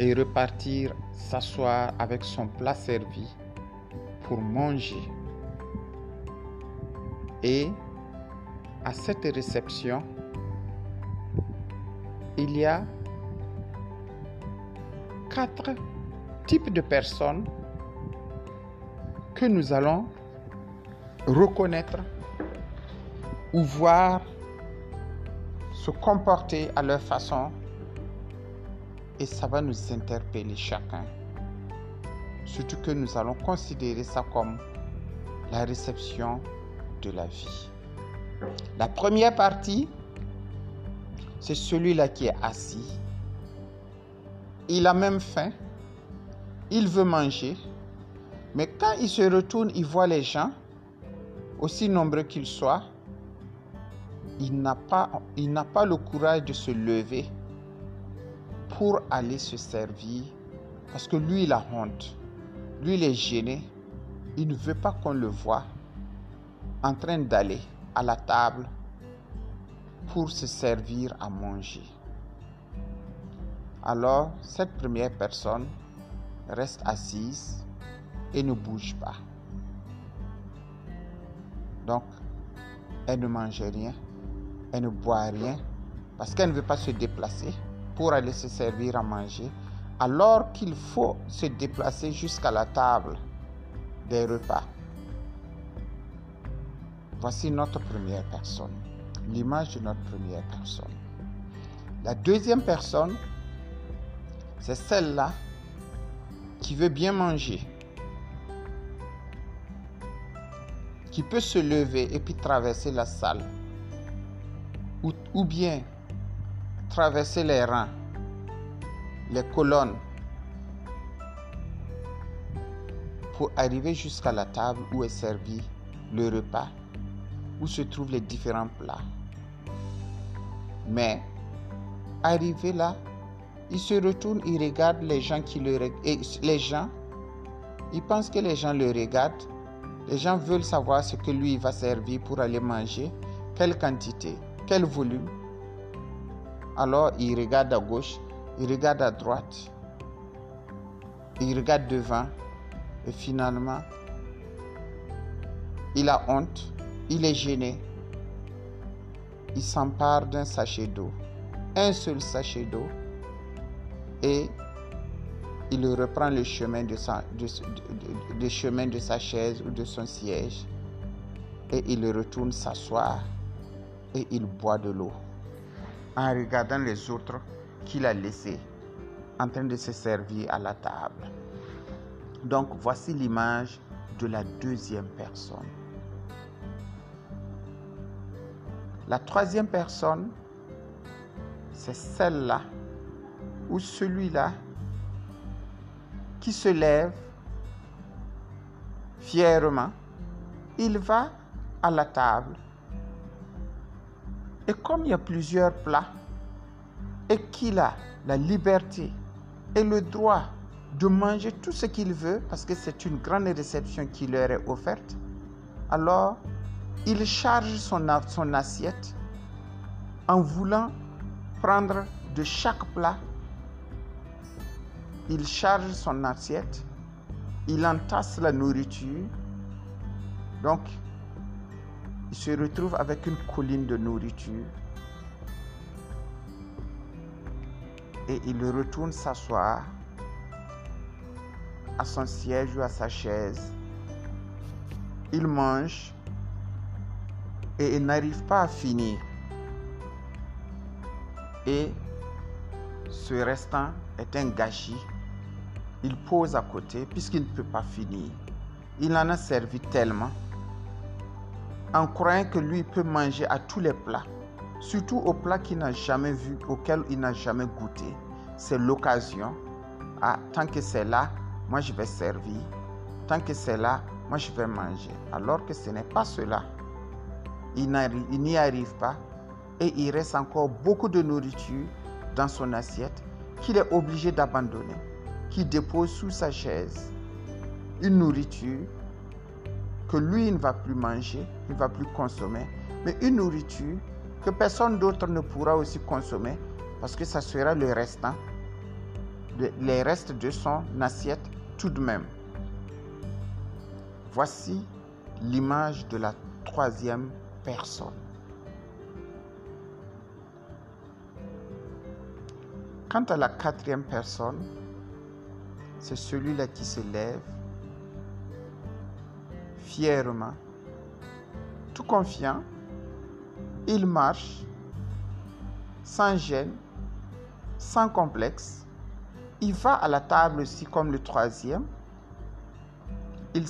et repartir s'asseoir avec son plat servi pour manger. Et à cette réception, il y a quatre types de personnes que nous allons reconnaître ou voir se comporter à leur façon et ça va nous interpeller chacun. Surtout que nous allons considérer ça comme la réception de la vie. La première partie, c'est celui-là qui est assis. Il a même faim. Il veut manger. Mais quand il se retourne, il voit les gens, aussi nombreux qu'ils soient. Il n'a pas, le courage de se lever pour aller se servir parce que lui, il a honte. Lui, il est gêné. Il ne veut pas qu'on le voie en train d'aller à la table pour se servir à manger. Alors, cette première personne reste assise et ne bouge pas. Donc, elle ne mange rien, elle ne boit rien, parce qu'elle ne veut pas se déplacer pour aller se servir à manger, alors qu'il faut se déplacer jusqu'à la table des repas. Voici notre première personne, l'image de notre première personne. La deuxième personne, c'est celle-là qui veut bien manger, qui peut se lever et puis traverser la salle, ou, bien traverser les rangs, les colonnes, pour arriver jusqu'à la table où est servi le repas, où se trouvent les différents plats. Mais, arrivé là, il se retourne, il regarde les gens qui le les gens, il pense que les gens le regardent. Les gens veulent savoir ce que lui va servir pour aller manger, quelle quantité, quel volume. Alors il regarde à gauche, il regarde à droite, il regarde devant et finalement, il a honte, il est gêné. Il s'empare d'un sachet d'eau, un seul sachet d'eau, et il reprend le chemin de, sa, chemin de sa chaise ou de son siège et il retourne s'asseoir et il boit de l'eau en regardant les autres qu'il a laissés en train de se servir à la table. Donc voici l'image de la deuxième personne. La troisième personne, c'est celle-là ou celui-là qui se lève fièrement, il va à la table et comme il y a plusieurs plats et qu'il a la liberté et le droit de manger tout ce qu'il veut parce que c'est une grande réception qui leur est offerte, alors il charge son, assiette en voulant prendre de chaque plat. Il charge son assiette, il entasse la nourriture, donc il se retrouve avec une colline de nourriture et il retourne s'asseoir à son siège ou à sa chaise. Il mange et il n'arrive pas à finir. Et ce restant est un gâchis. Il pose à côté puisqu'il ne peut pas finir. Il en a servi tellement en croyant que lui peut manger à tous les plats, surtout aux plats qu'il n'a jamais vu, auxquels il n'a jamais goûté. C'est l'occasion. Ah, tant que c'est là, moi je vais servir. Tant que c'est là, moi je vais manger. Alors que ce n'est pas cela il n'y arrive pas et il reste encore beaucoup de nourriture dans son assiette qu'il est obligé d'abandonner, qu'il dépose sous sa chaise. Une nourriture que lui ne va plus manger, il va plus consommer, mais une nourriture que personne d'autre ne pourra aussi consommer parce que ça sera le restant les restes de son assiette tout de même. Voici l'image de la troisième personne. Quant à la quatrième personne, c'est celui-là qui se lève tout confiant, il marche sans gêne, sans complexe. Il va à la table aussi comme le troisième. Il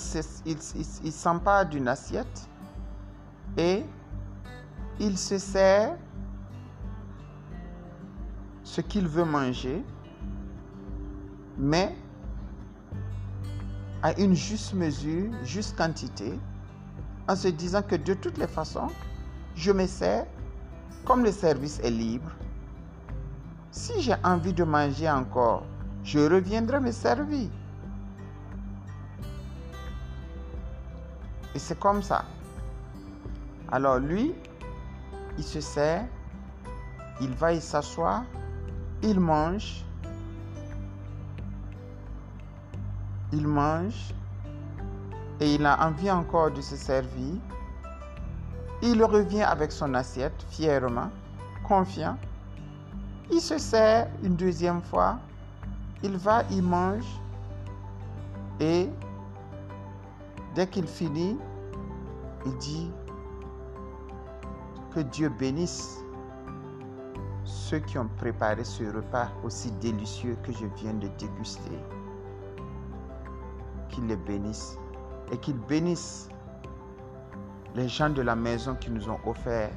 s'empare d'une assiette et il se sert ce qu'il veut manger, mais à une juste mesure, juste quantité, en se disant que de toutes les façons, je me sers comme le service est libre. Si j'ai envie de manger encore, je reviendrai me servir. Et c'est comme ça. Alors lui, il se sert, il va y s'asseoir, il mange, il mange et il a envie encore de se servir. Il revient avec son assiette fièrement, confiant. Il se sert une deuxième fois. Il va, il mange. Et dès qu'il finit, il dit que Dieu bénisse ceux qui ont préparé ce repas aussi délicieux que je viens de déguster. Qu'il les bénisse et qu'il bénisse les gens de la maison qui nous ont offert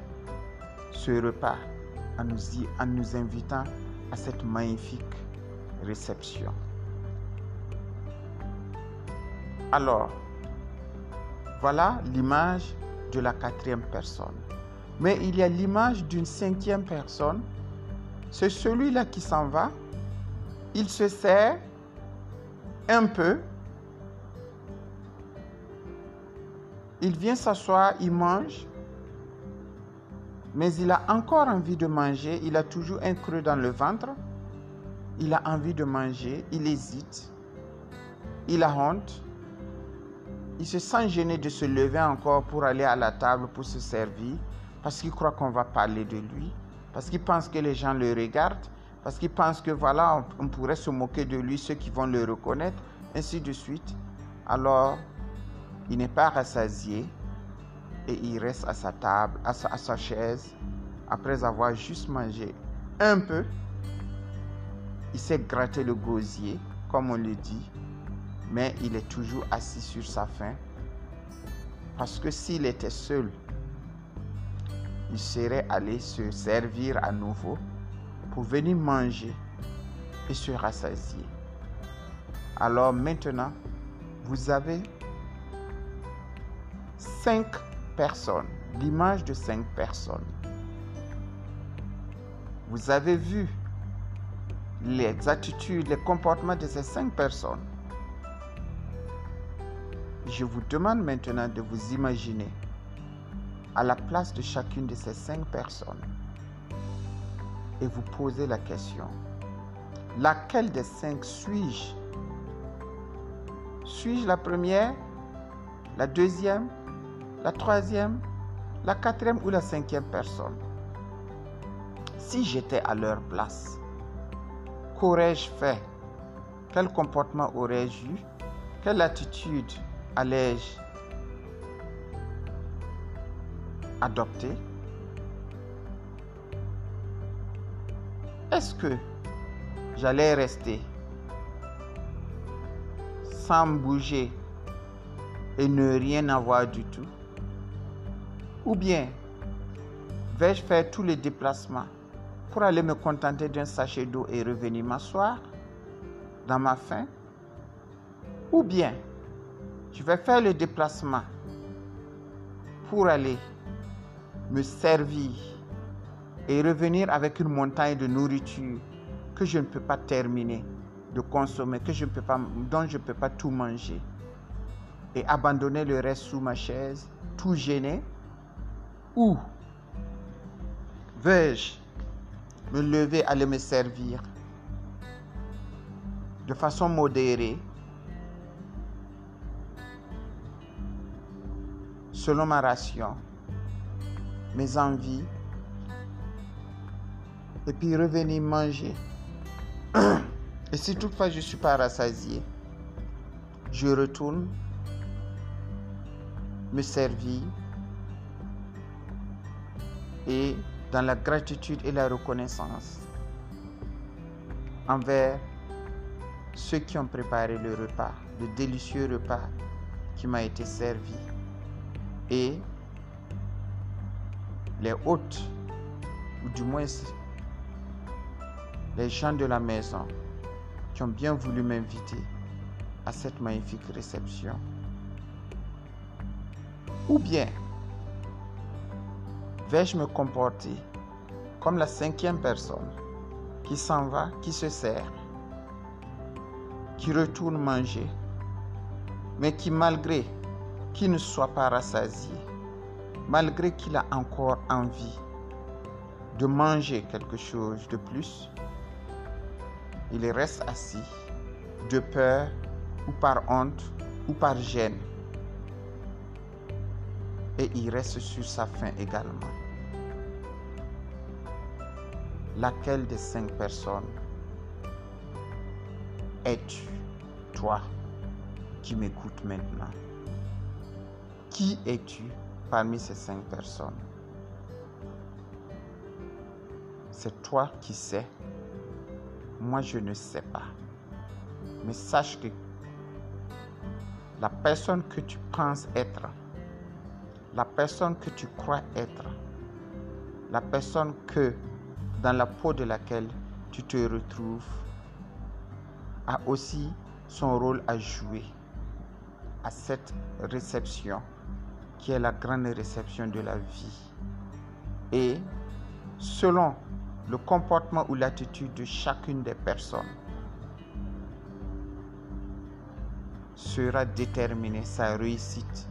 ce repas en nous, en nous invitant à cette magnifique réception. Alors, voilà l'image de la quatrième personne. Mais il y a l'image d'une cinquième personne. C'est celui-là qui s'en va. Il se sert un peu Il vient s'asseoir, il mange, mais il a encore envie de manger, il a toujours un creux dans le ventre, il a envie de manger, il hésite, il a honte, il se sent gêné de se lever encore pour aller à la table pour se servir, parce qu'il croit qu'on va parler de lui, parce qu'il pense que les gens le regardent, parce qu'il pense que voilà, on pourrait se moquer de lui, ceux qui vont le reconnaître, ainsi de suite. Alors, il n'est pas rassasié et il reste à sa table, à sa, chaise, après avoir juste mangé un peu. Il s'est gratté le gosier, comme on le dit, mais il est toujours assis sur sa faim. Parce que s'il était seul, il serait allé se servir à nouveau pour venir manger et se rassasier. Alors maintenant, vous avez cinq personnes, l'image de cinq personnes. Vous avez vu les attitudes, les comportements de ces cinq personnes. Je vous demande maintenant de vous imaginer à la place de chacune de ces cinq personnes et vous poser la question, laquelle des cinq suis-je? Suis-je la première, la deuxième, la troisième, la quatrième ou la cinquième personne. Si j'étais à leur place, qu'aurais-je fait? Quel comportement aurais-je eu? Quelle attitude allais-je adopter? Est-ce que j'allais rester sans bouger et ne rien avoir du tout? Ou bien vais-je faire tous les déplacements pour aller me contenter d'un sachet d'eau et revenir m'asseoir dans ma faim? Ou bien je vais faire le déplacement pour aller me servir et revenir avec une montagne de nourriture que je ne peux pas terminer de consommer, que je peux pas, dont je ne peux pas tout manger, et abandonner le reste sous ma chaise, tout gêné, où vais-je me lever, aller me servir de façon modérée, selon ma ration, mes envies, et puis revenir manger. [clears throat] Et si toutefois je ne suis pas rassasié, je retourne me servir et dans la gratitude et la reconnaissance envers ceux qui ont préparé le repas, le délicieux repas qui m'a été servi et les hôtes, ou du moins les gens de la maison qui ont bien voulu m'inviter à cette magnifique réception. Ou bien vais-je me comporter comme la cinquième personne qui s'en va, qui se sert, qui retourne manger, mais qui malgré qu'il ne soit pas rassasié, malgré qu'il a encore envie de manger quelque chose de plus, il reste assis de peur ou par honte ou par gêne et il reste sur sa faim également. Laquelle des cinq personnes es-tu, toi, qui m'écoutes maintenant? Qui es-tu parmi ces cinq personnes? C'est toi qui sais. Moi, je ne sais pas. Mais sache que la personne que tu penses être la personne que tu crois être, la personne que dans la peau de laquelle tu te retrouves, a aussi son rôle à jouer à cette réception qui est la grande réception de la vie. Et selon le comportement ou l'attitude de chacune des personnes, sera déterminée sa réussite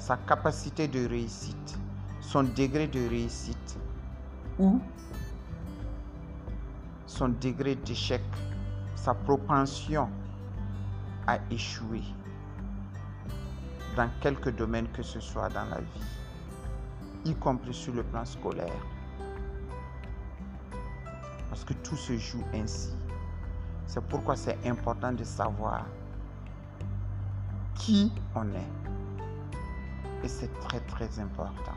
sa capacité de réussite, son degré de réussite ou son degré d'échec, sa propension à échouer dans quelque domaine que ce soit dans la vie, y compris sur le plan scolaire. Parce que tout se joue ainsi. C'est pourquoi c'est important de savoir qui on est. Et c'est très très important.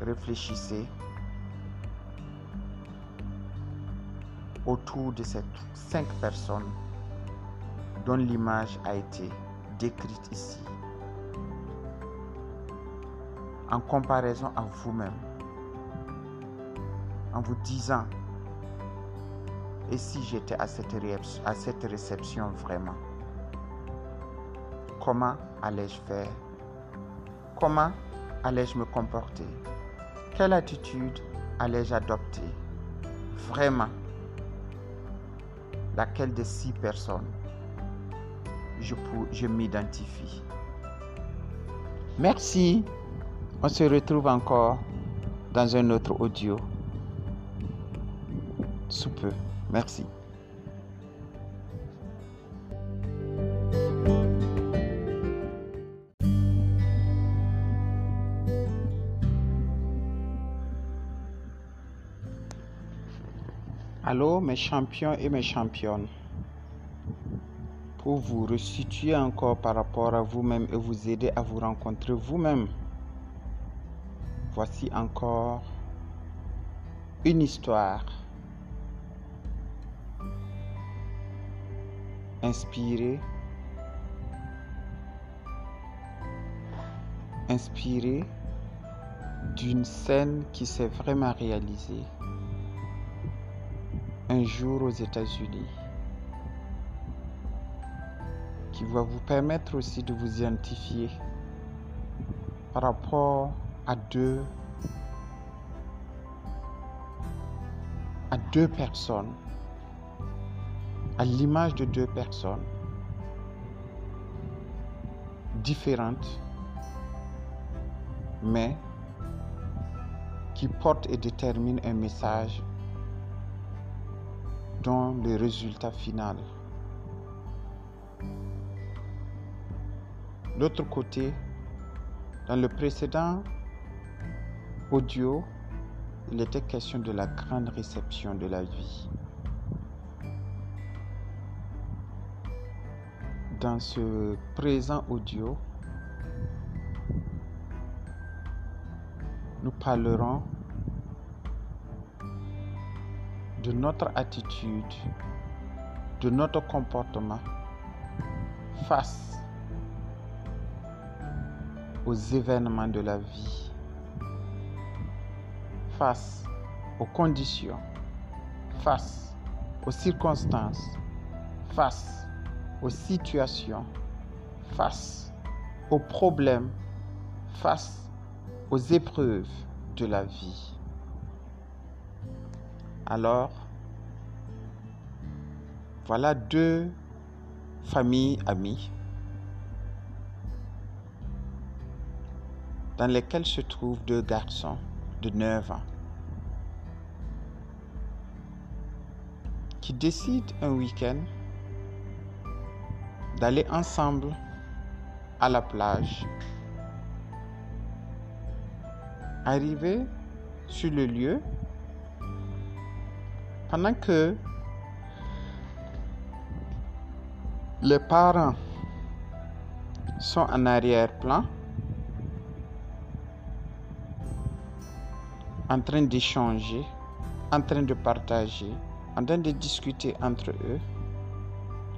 Réfléchissez autour de ces cinq personnes dont l'image a été décrite ici. En comparaison à vous-même. En vous disant, et si j'étais à cette, à cette réception vraiment Comment allais-je faire? Comment allais-je me comporter? Quelle attitude allais-je adopter? Vraiment, laquelle des six personnes je, je m'identifie? Merci. On se retrouve encore dans un autre audio. Sous peu. Merci. Allô mes champions et mes championnes. Pour vous resituer encore par rapport à vous-même et vous aider à vous rencontrer vous-même. Voici encore une histoire inspirée inspirée d'une scène qui s'est vraiment réalisée un jour aux États-Unis qui va vous permettre aussi de vous identifier par rapport à deux à deux personnes à l'image de deux personnes différentes mais qui portent et déterminent un message dont le résultat final. L'autre côté, dans le précédent audio, il était question de la grande réception de la vie. Dans ce présent audio, nous parlerons de notre attitude, de notre comportement face aux événements de la vie, face aux conditions, face aux circonstances, face aux situations, face aux problèmes, face aux épreuves de la vie. Alors, voilà deux familles amies dans lesquelles se trouvent deux garçons de 9 ans qui décident un week-end d'aller ensemble à la plage. Arrivé sur le lieu, pendant que les parents sont en arrière-plan, en train d'échanger, en train de partager, en train de discuter entre eux,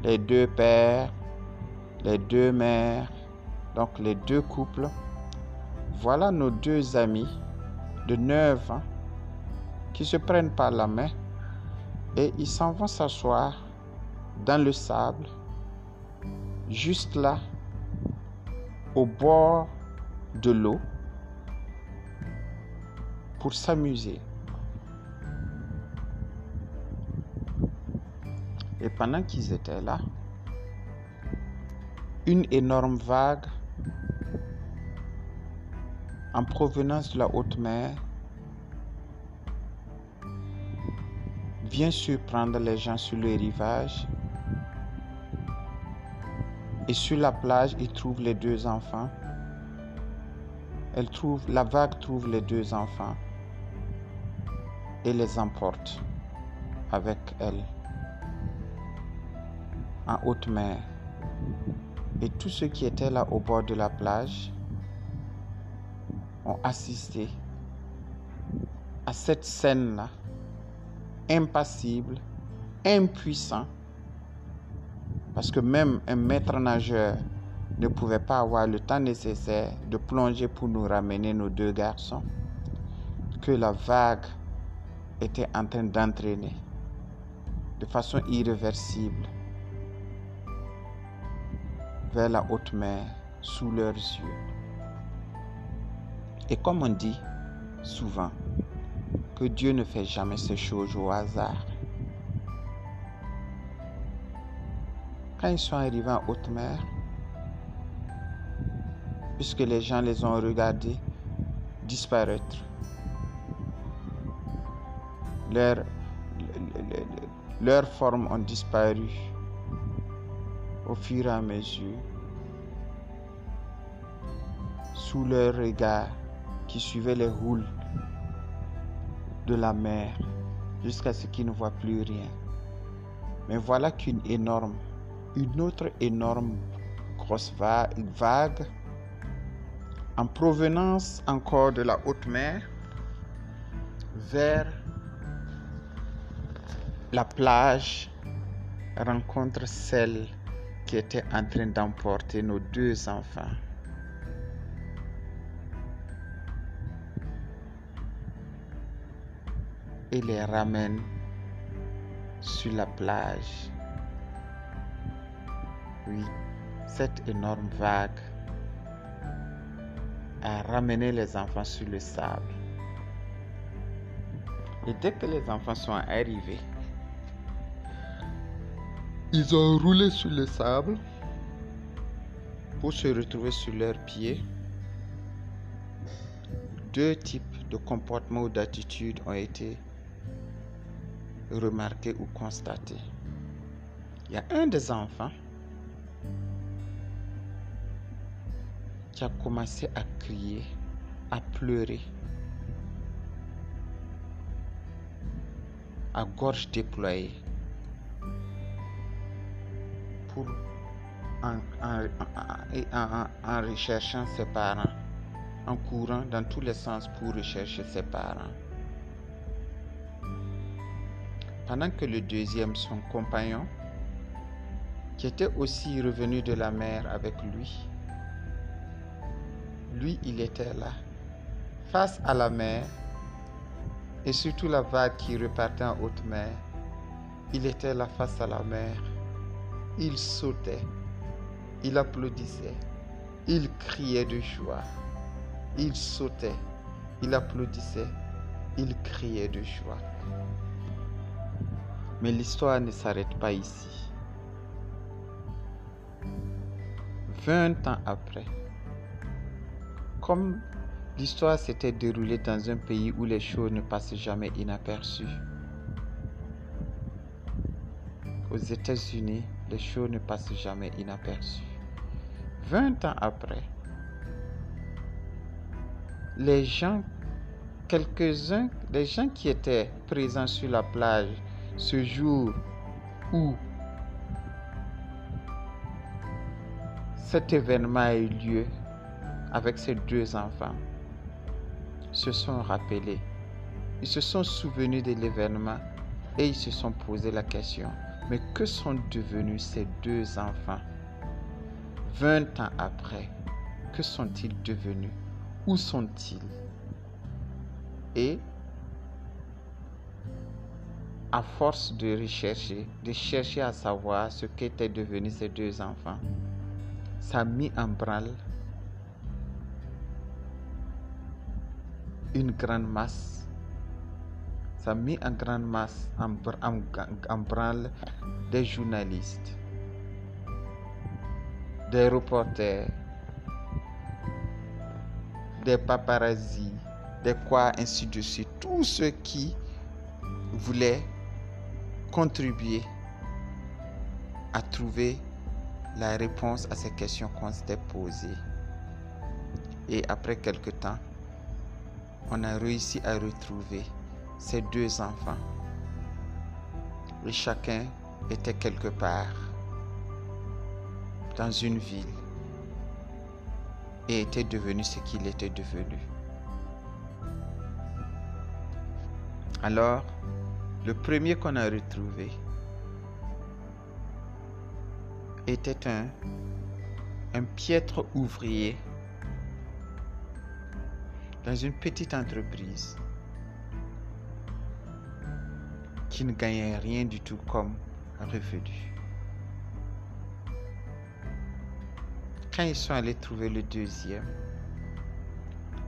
les deux pères, les deux mères, donc les deux couples. Voilà nos deux amis de 9 ans qui se prennent par la main et ils s'en vont s'asseoir dans le sable, juste là, au bord de l'eau, pour s'amuser. Et pendant qu'ils étaient là, une énorme vague en provenance de la haute mer vient surprendre les gens sur le rivage. Et sur la plage, ils trouvent les deux enfants. La vague trouve les deux enfants et les emporte avec elle en haute mer. Et tous ceux qui étaient là au bord de la plage ont assisté à cette scène-là impassible, impuissant, parce que même un maître nageur ne pouvait pas avoir le temps nécessaire de plonger pour nous ramener nos deux garçons, que la vague était en train d'entraîner de façon irréversible vers la haute mer sous leurs yeux. Et comme on dit souvent, que Dieu ne fait jamais ces choses au hasard. Quand ils sont arrivés en haute mer, puisque les gens les ont regardés disparaître, leurs leur formes ont disparu au fur et à mesure sous leur regard qui suivait les roules de la mer jusqu'à ce qu'il ne voit plus rien. Mais voilà qu'une énorme, une autre énorme grosse vague en provenance encore de la haute mer vers la plage rencontre celle qui était en train d'emporter nos deux enfants. Et les ramène sur la plage. Oui, cette énorme vague a ramené les enfants sur le sable. Et dès que les enfants sont arrivés, ils ont roulé sur le sable pour se retrouver sur leurs pieds. Deux types de comportements ou d'attitudes ont été remarqué ou constaté. Il y a un des enfants qui a commencé à crier, à pleurer, à gorge déployée, pour en, en, recherchant ses parents, en courant dans tous les sens pour rechercher ses parents. Pendant que le deuxième, son compagnon, qui était aussi revenu de la mer avec lui, lui, il était là, face à la mer, et surtout la vague qui repartait en haute mer. Il était là face à la mer. Il sautait, il applaudissait, il criait de joie. Il sautait, il applaudissait, il criait de joie. Mais l'histoire ne s'arrête pas ici. Vingt ans après, comme l'histoire s'était déroulée dans un pays où les choses ne passent jamais inaperçues, aux États-Unis, les choses ne passent jamais inaperçues. Vingt ans après, les gens, quelques-uns, les gens qui étaient présents sur la plage ce jour où cet événement a eu lieu avec ces deux enfants, se sont rappelés, ils se sont souvenus de l'événement et ils se sont posé la question, mais que sont devenus ces deux enfants? 20 ans après Que sont-ils devenus? Où sont-ils? Et à force de rechercher, de chercher à savoir ce qu'étaient devenus ces deux enfants, ça a mis en branle une grande masse. Ça a mis en grande masse en, en branle des journalistes, des reporters, des paparazzi, des quoi, ainsi de suite. Tous ceux qui voulaient contribuer à trouver la réponse à ces questions qu'on s'était posées. Et après quelque temps, on a réussi à retrouver ces deux enfants. Et chacun était quelque part dans une ville et était devenu ce qu'il était devenu. Alors, le premier qu'on a retrouvé était un, un piètre ouvrier dans une petite entreprise qui ne gagnait rien du tout comme revenu. Quand ils sont allés trouver le deuxième,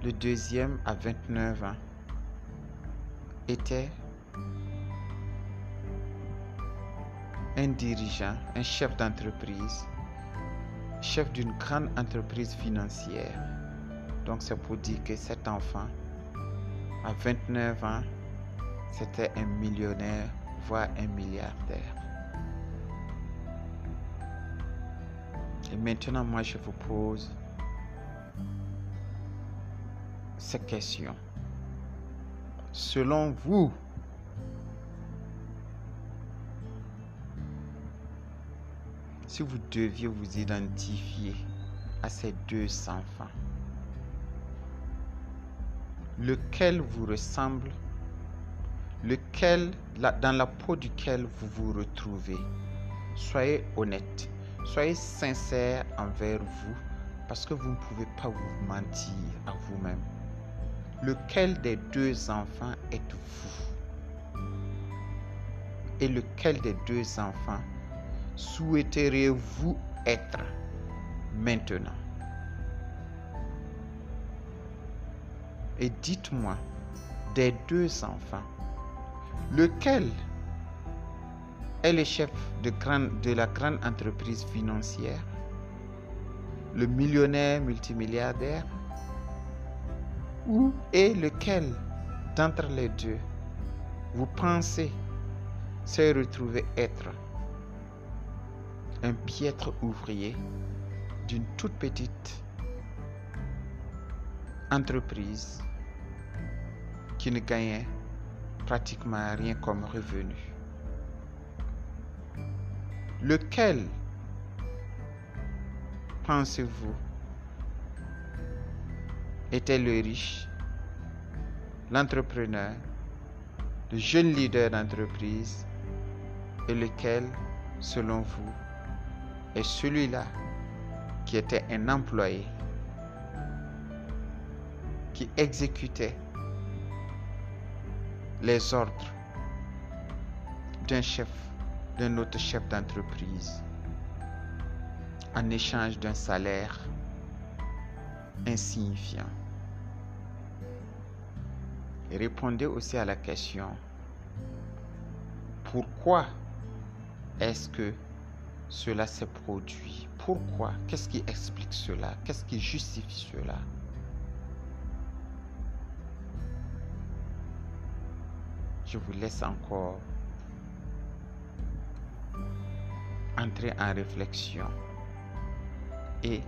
le deuxième à 29 ans était un dirigeant, un chef d'entreprise, chef d'une grande entreprise financière. Donc c'est pour dire que cet enfant, à 29 ans, c'était un millionnaire, voire un milliardaire. Et maintenant, moi, je vous pose ces questions. Selon vous, si vous deviez vous identifier à ces deux enfants, lequel vous ressemble, lequel, dans la peau duquel vous vous retrouvez, soyez honnête, soyez sincère envers vous, parce que vous ne pouvez pas vous mentir à vous-même. Lequel des deux enfants êtes-vous? Et lequel des deux enfants souhaiteriez-vous être maintenant? Et dites-moi, des deux enfants, lequel est le chef de, la grande entreprise financière? Le millionnaire multimilliardaire? Ou est lequel d'entre les deux vous pensez s'est retrouvé être un piètre ouvrier d'une toute petite entreprise qui ne gagnait pratiquement rien comme revenu. Lequel pensez-vous était le riche, l'entrepreneur, le jeune leader d'entreprise et lequel, selon vous, est celui-là qui était un employé qui exécutait les ordres d'un chef, d'un autre chef d'entreprise en échange d'un salaire insignifiant. Et répondez aussi à la question, pourquoi est-ce que cela s'est produit. Pourquoi? Qu'est-ce qui explique cela? Qu'est-ce qui justifie cela? Je vous laisse encore entrer en réflexion et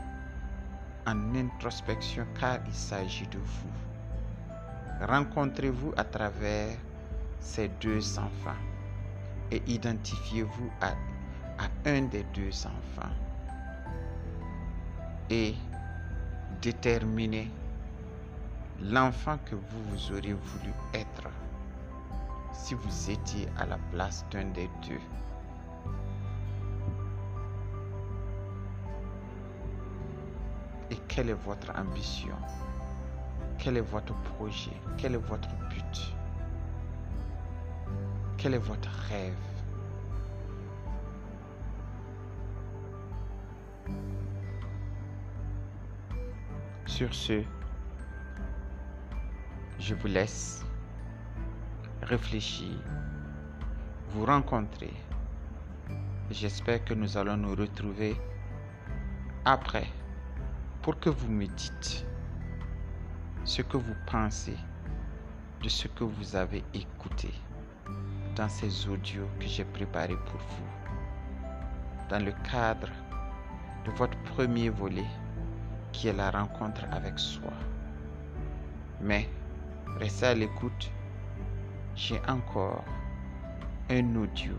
en introspection car il s'agit de vous. Rencontrez-vous à travers ces deux enfants et identifiez-vous à, un des deux enfants et déterminez l'enfant que vous, vous auriez voulu être si vous étiez à la place d'un des deux. Et quelle est votre ambition? Quel est votre projet? Quel est votre but? Quel est votre rêve? Sur ce, je vous laisse réfléchir, vous rencontrer. J'espère que nous allons nous retrouver après pour que vous me dites ce que vous pensez de ce que vous avez écouté dans ces audios que j'ai préparés pour vous, dans le cadre de votre premier volet qui est la rencontre avec soi. Mais restez à l'écoute, j'ai encore un audio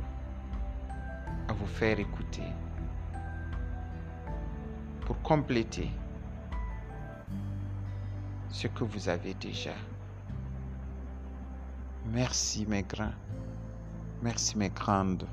à vous faire écouter pour compléter ce que vous avez déjà. Merci mes grands. Merci mes grandes.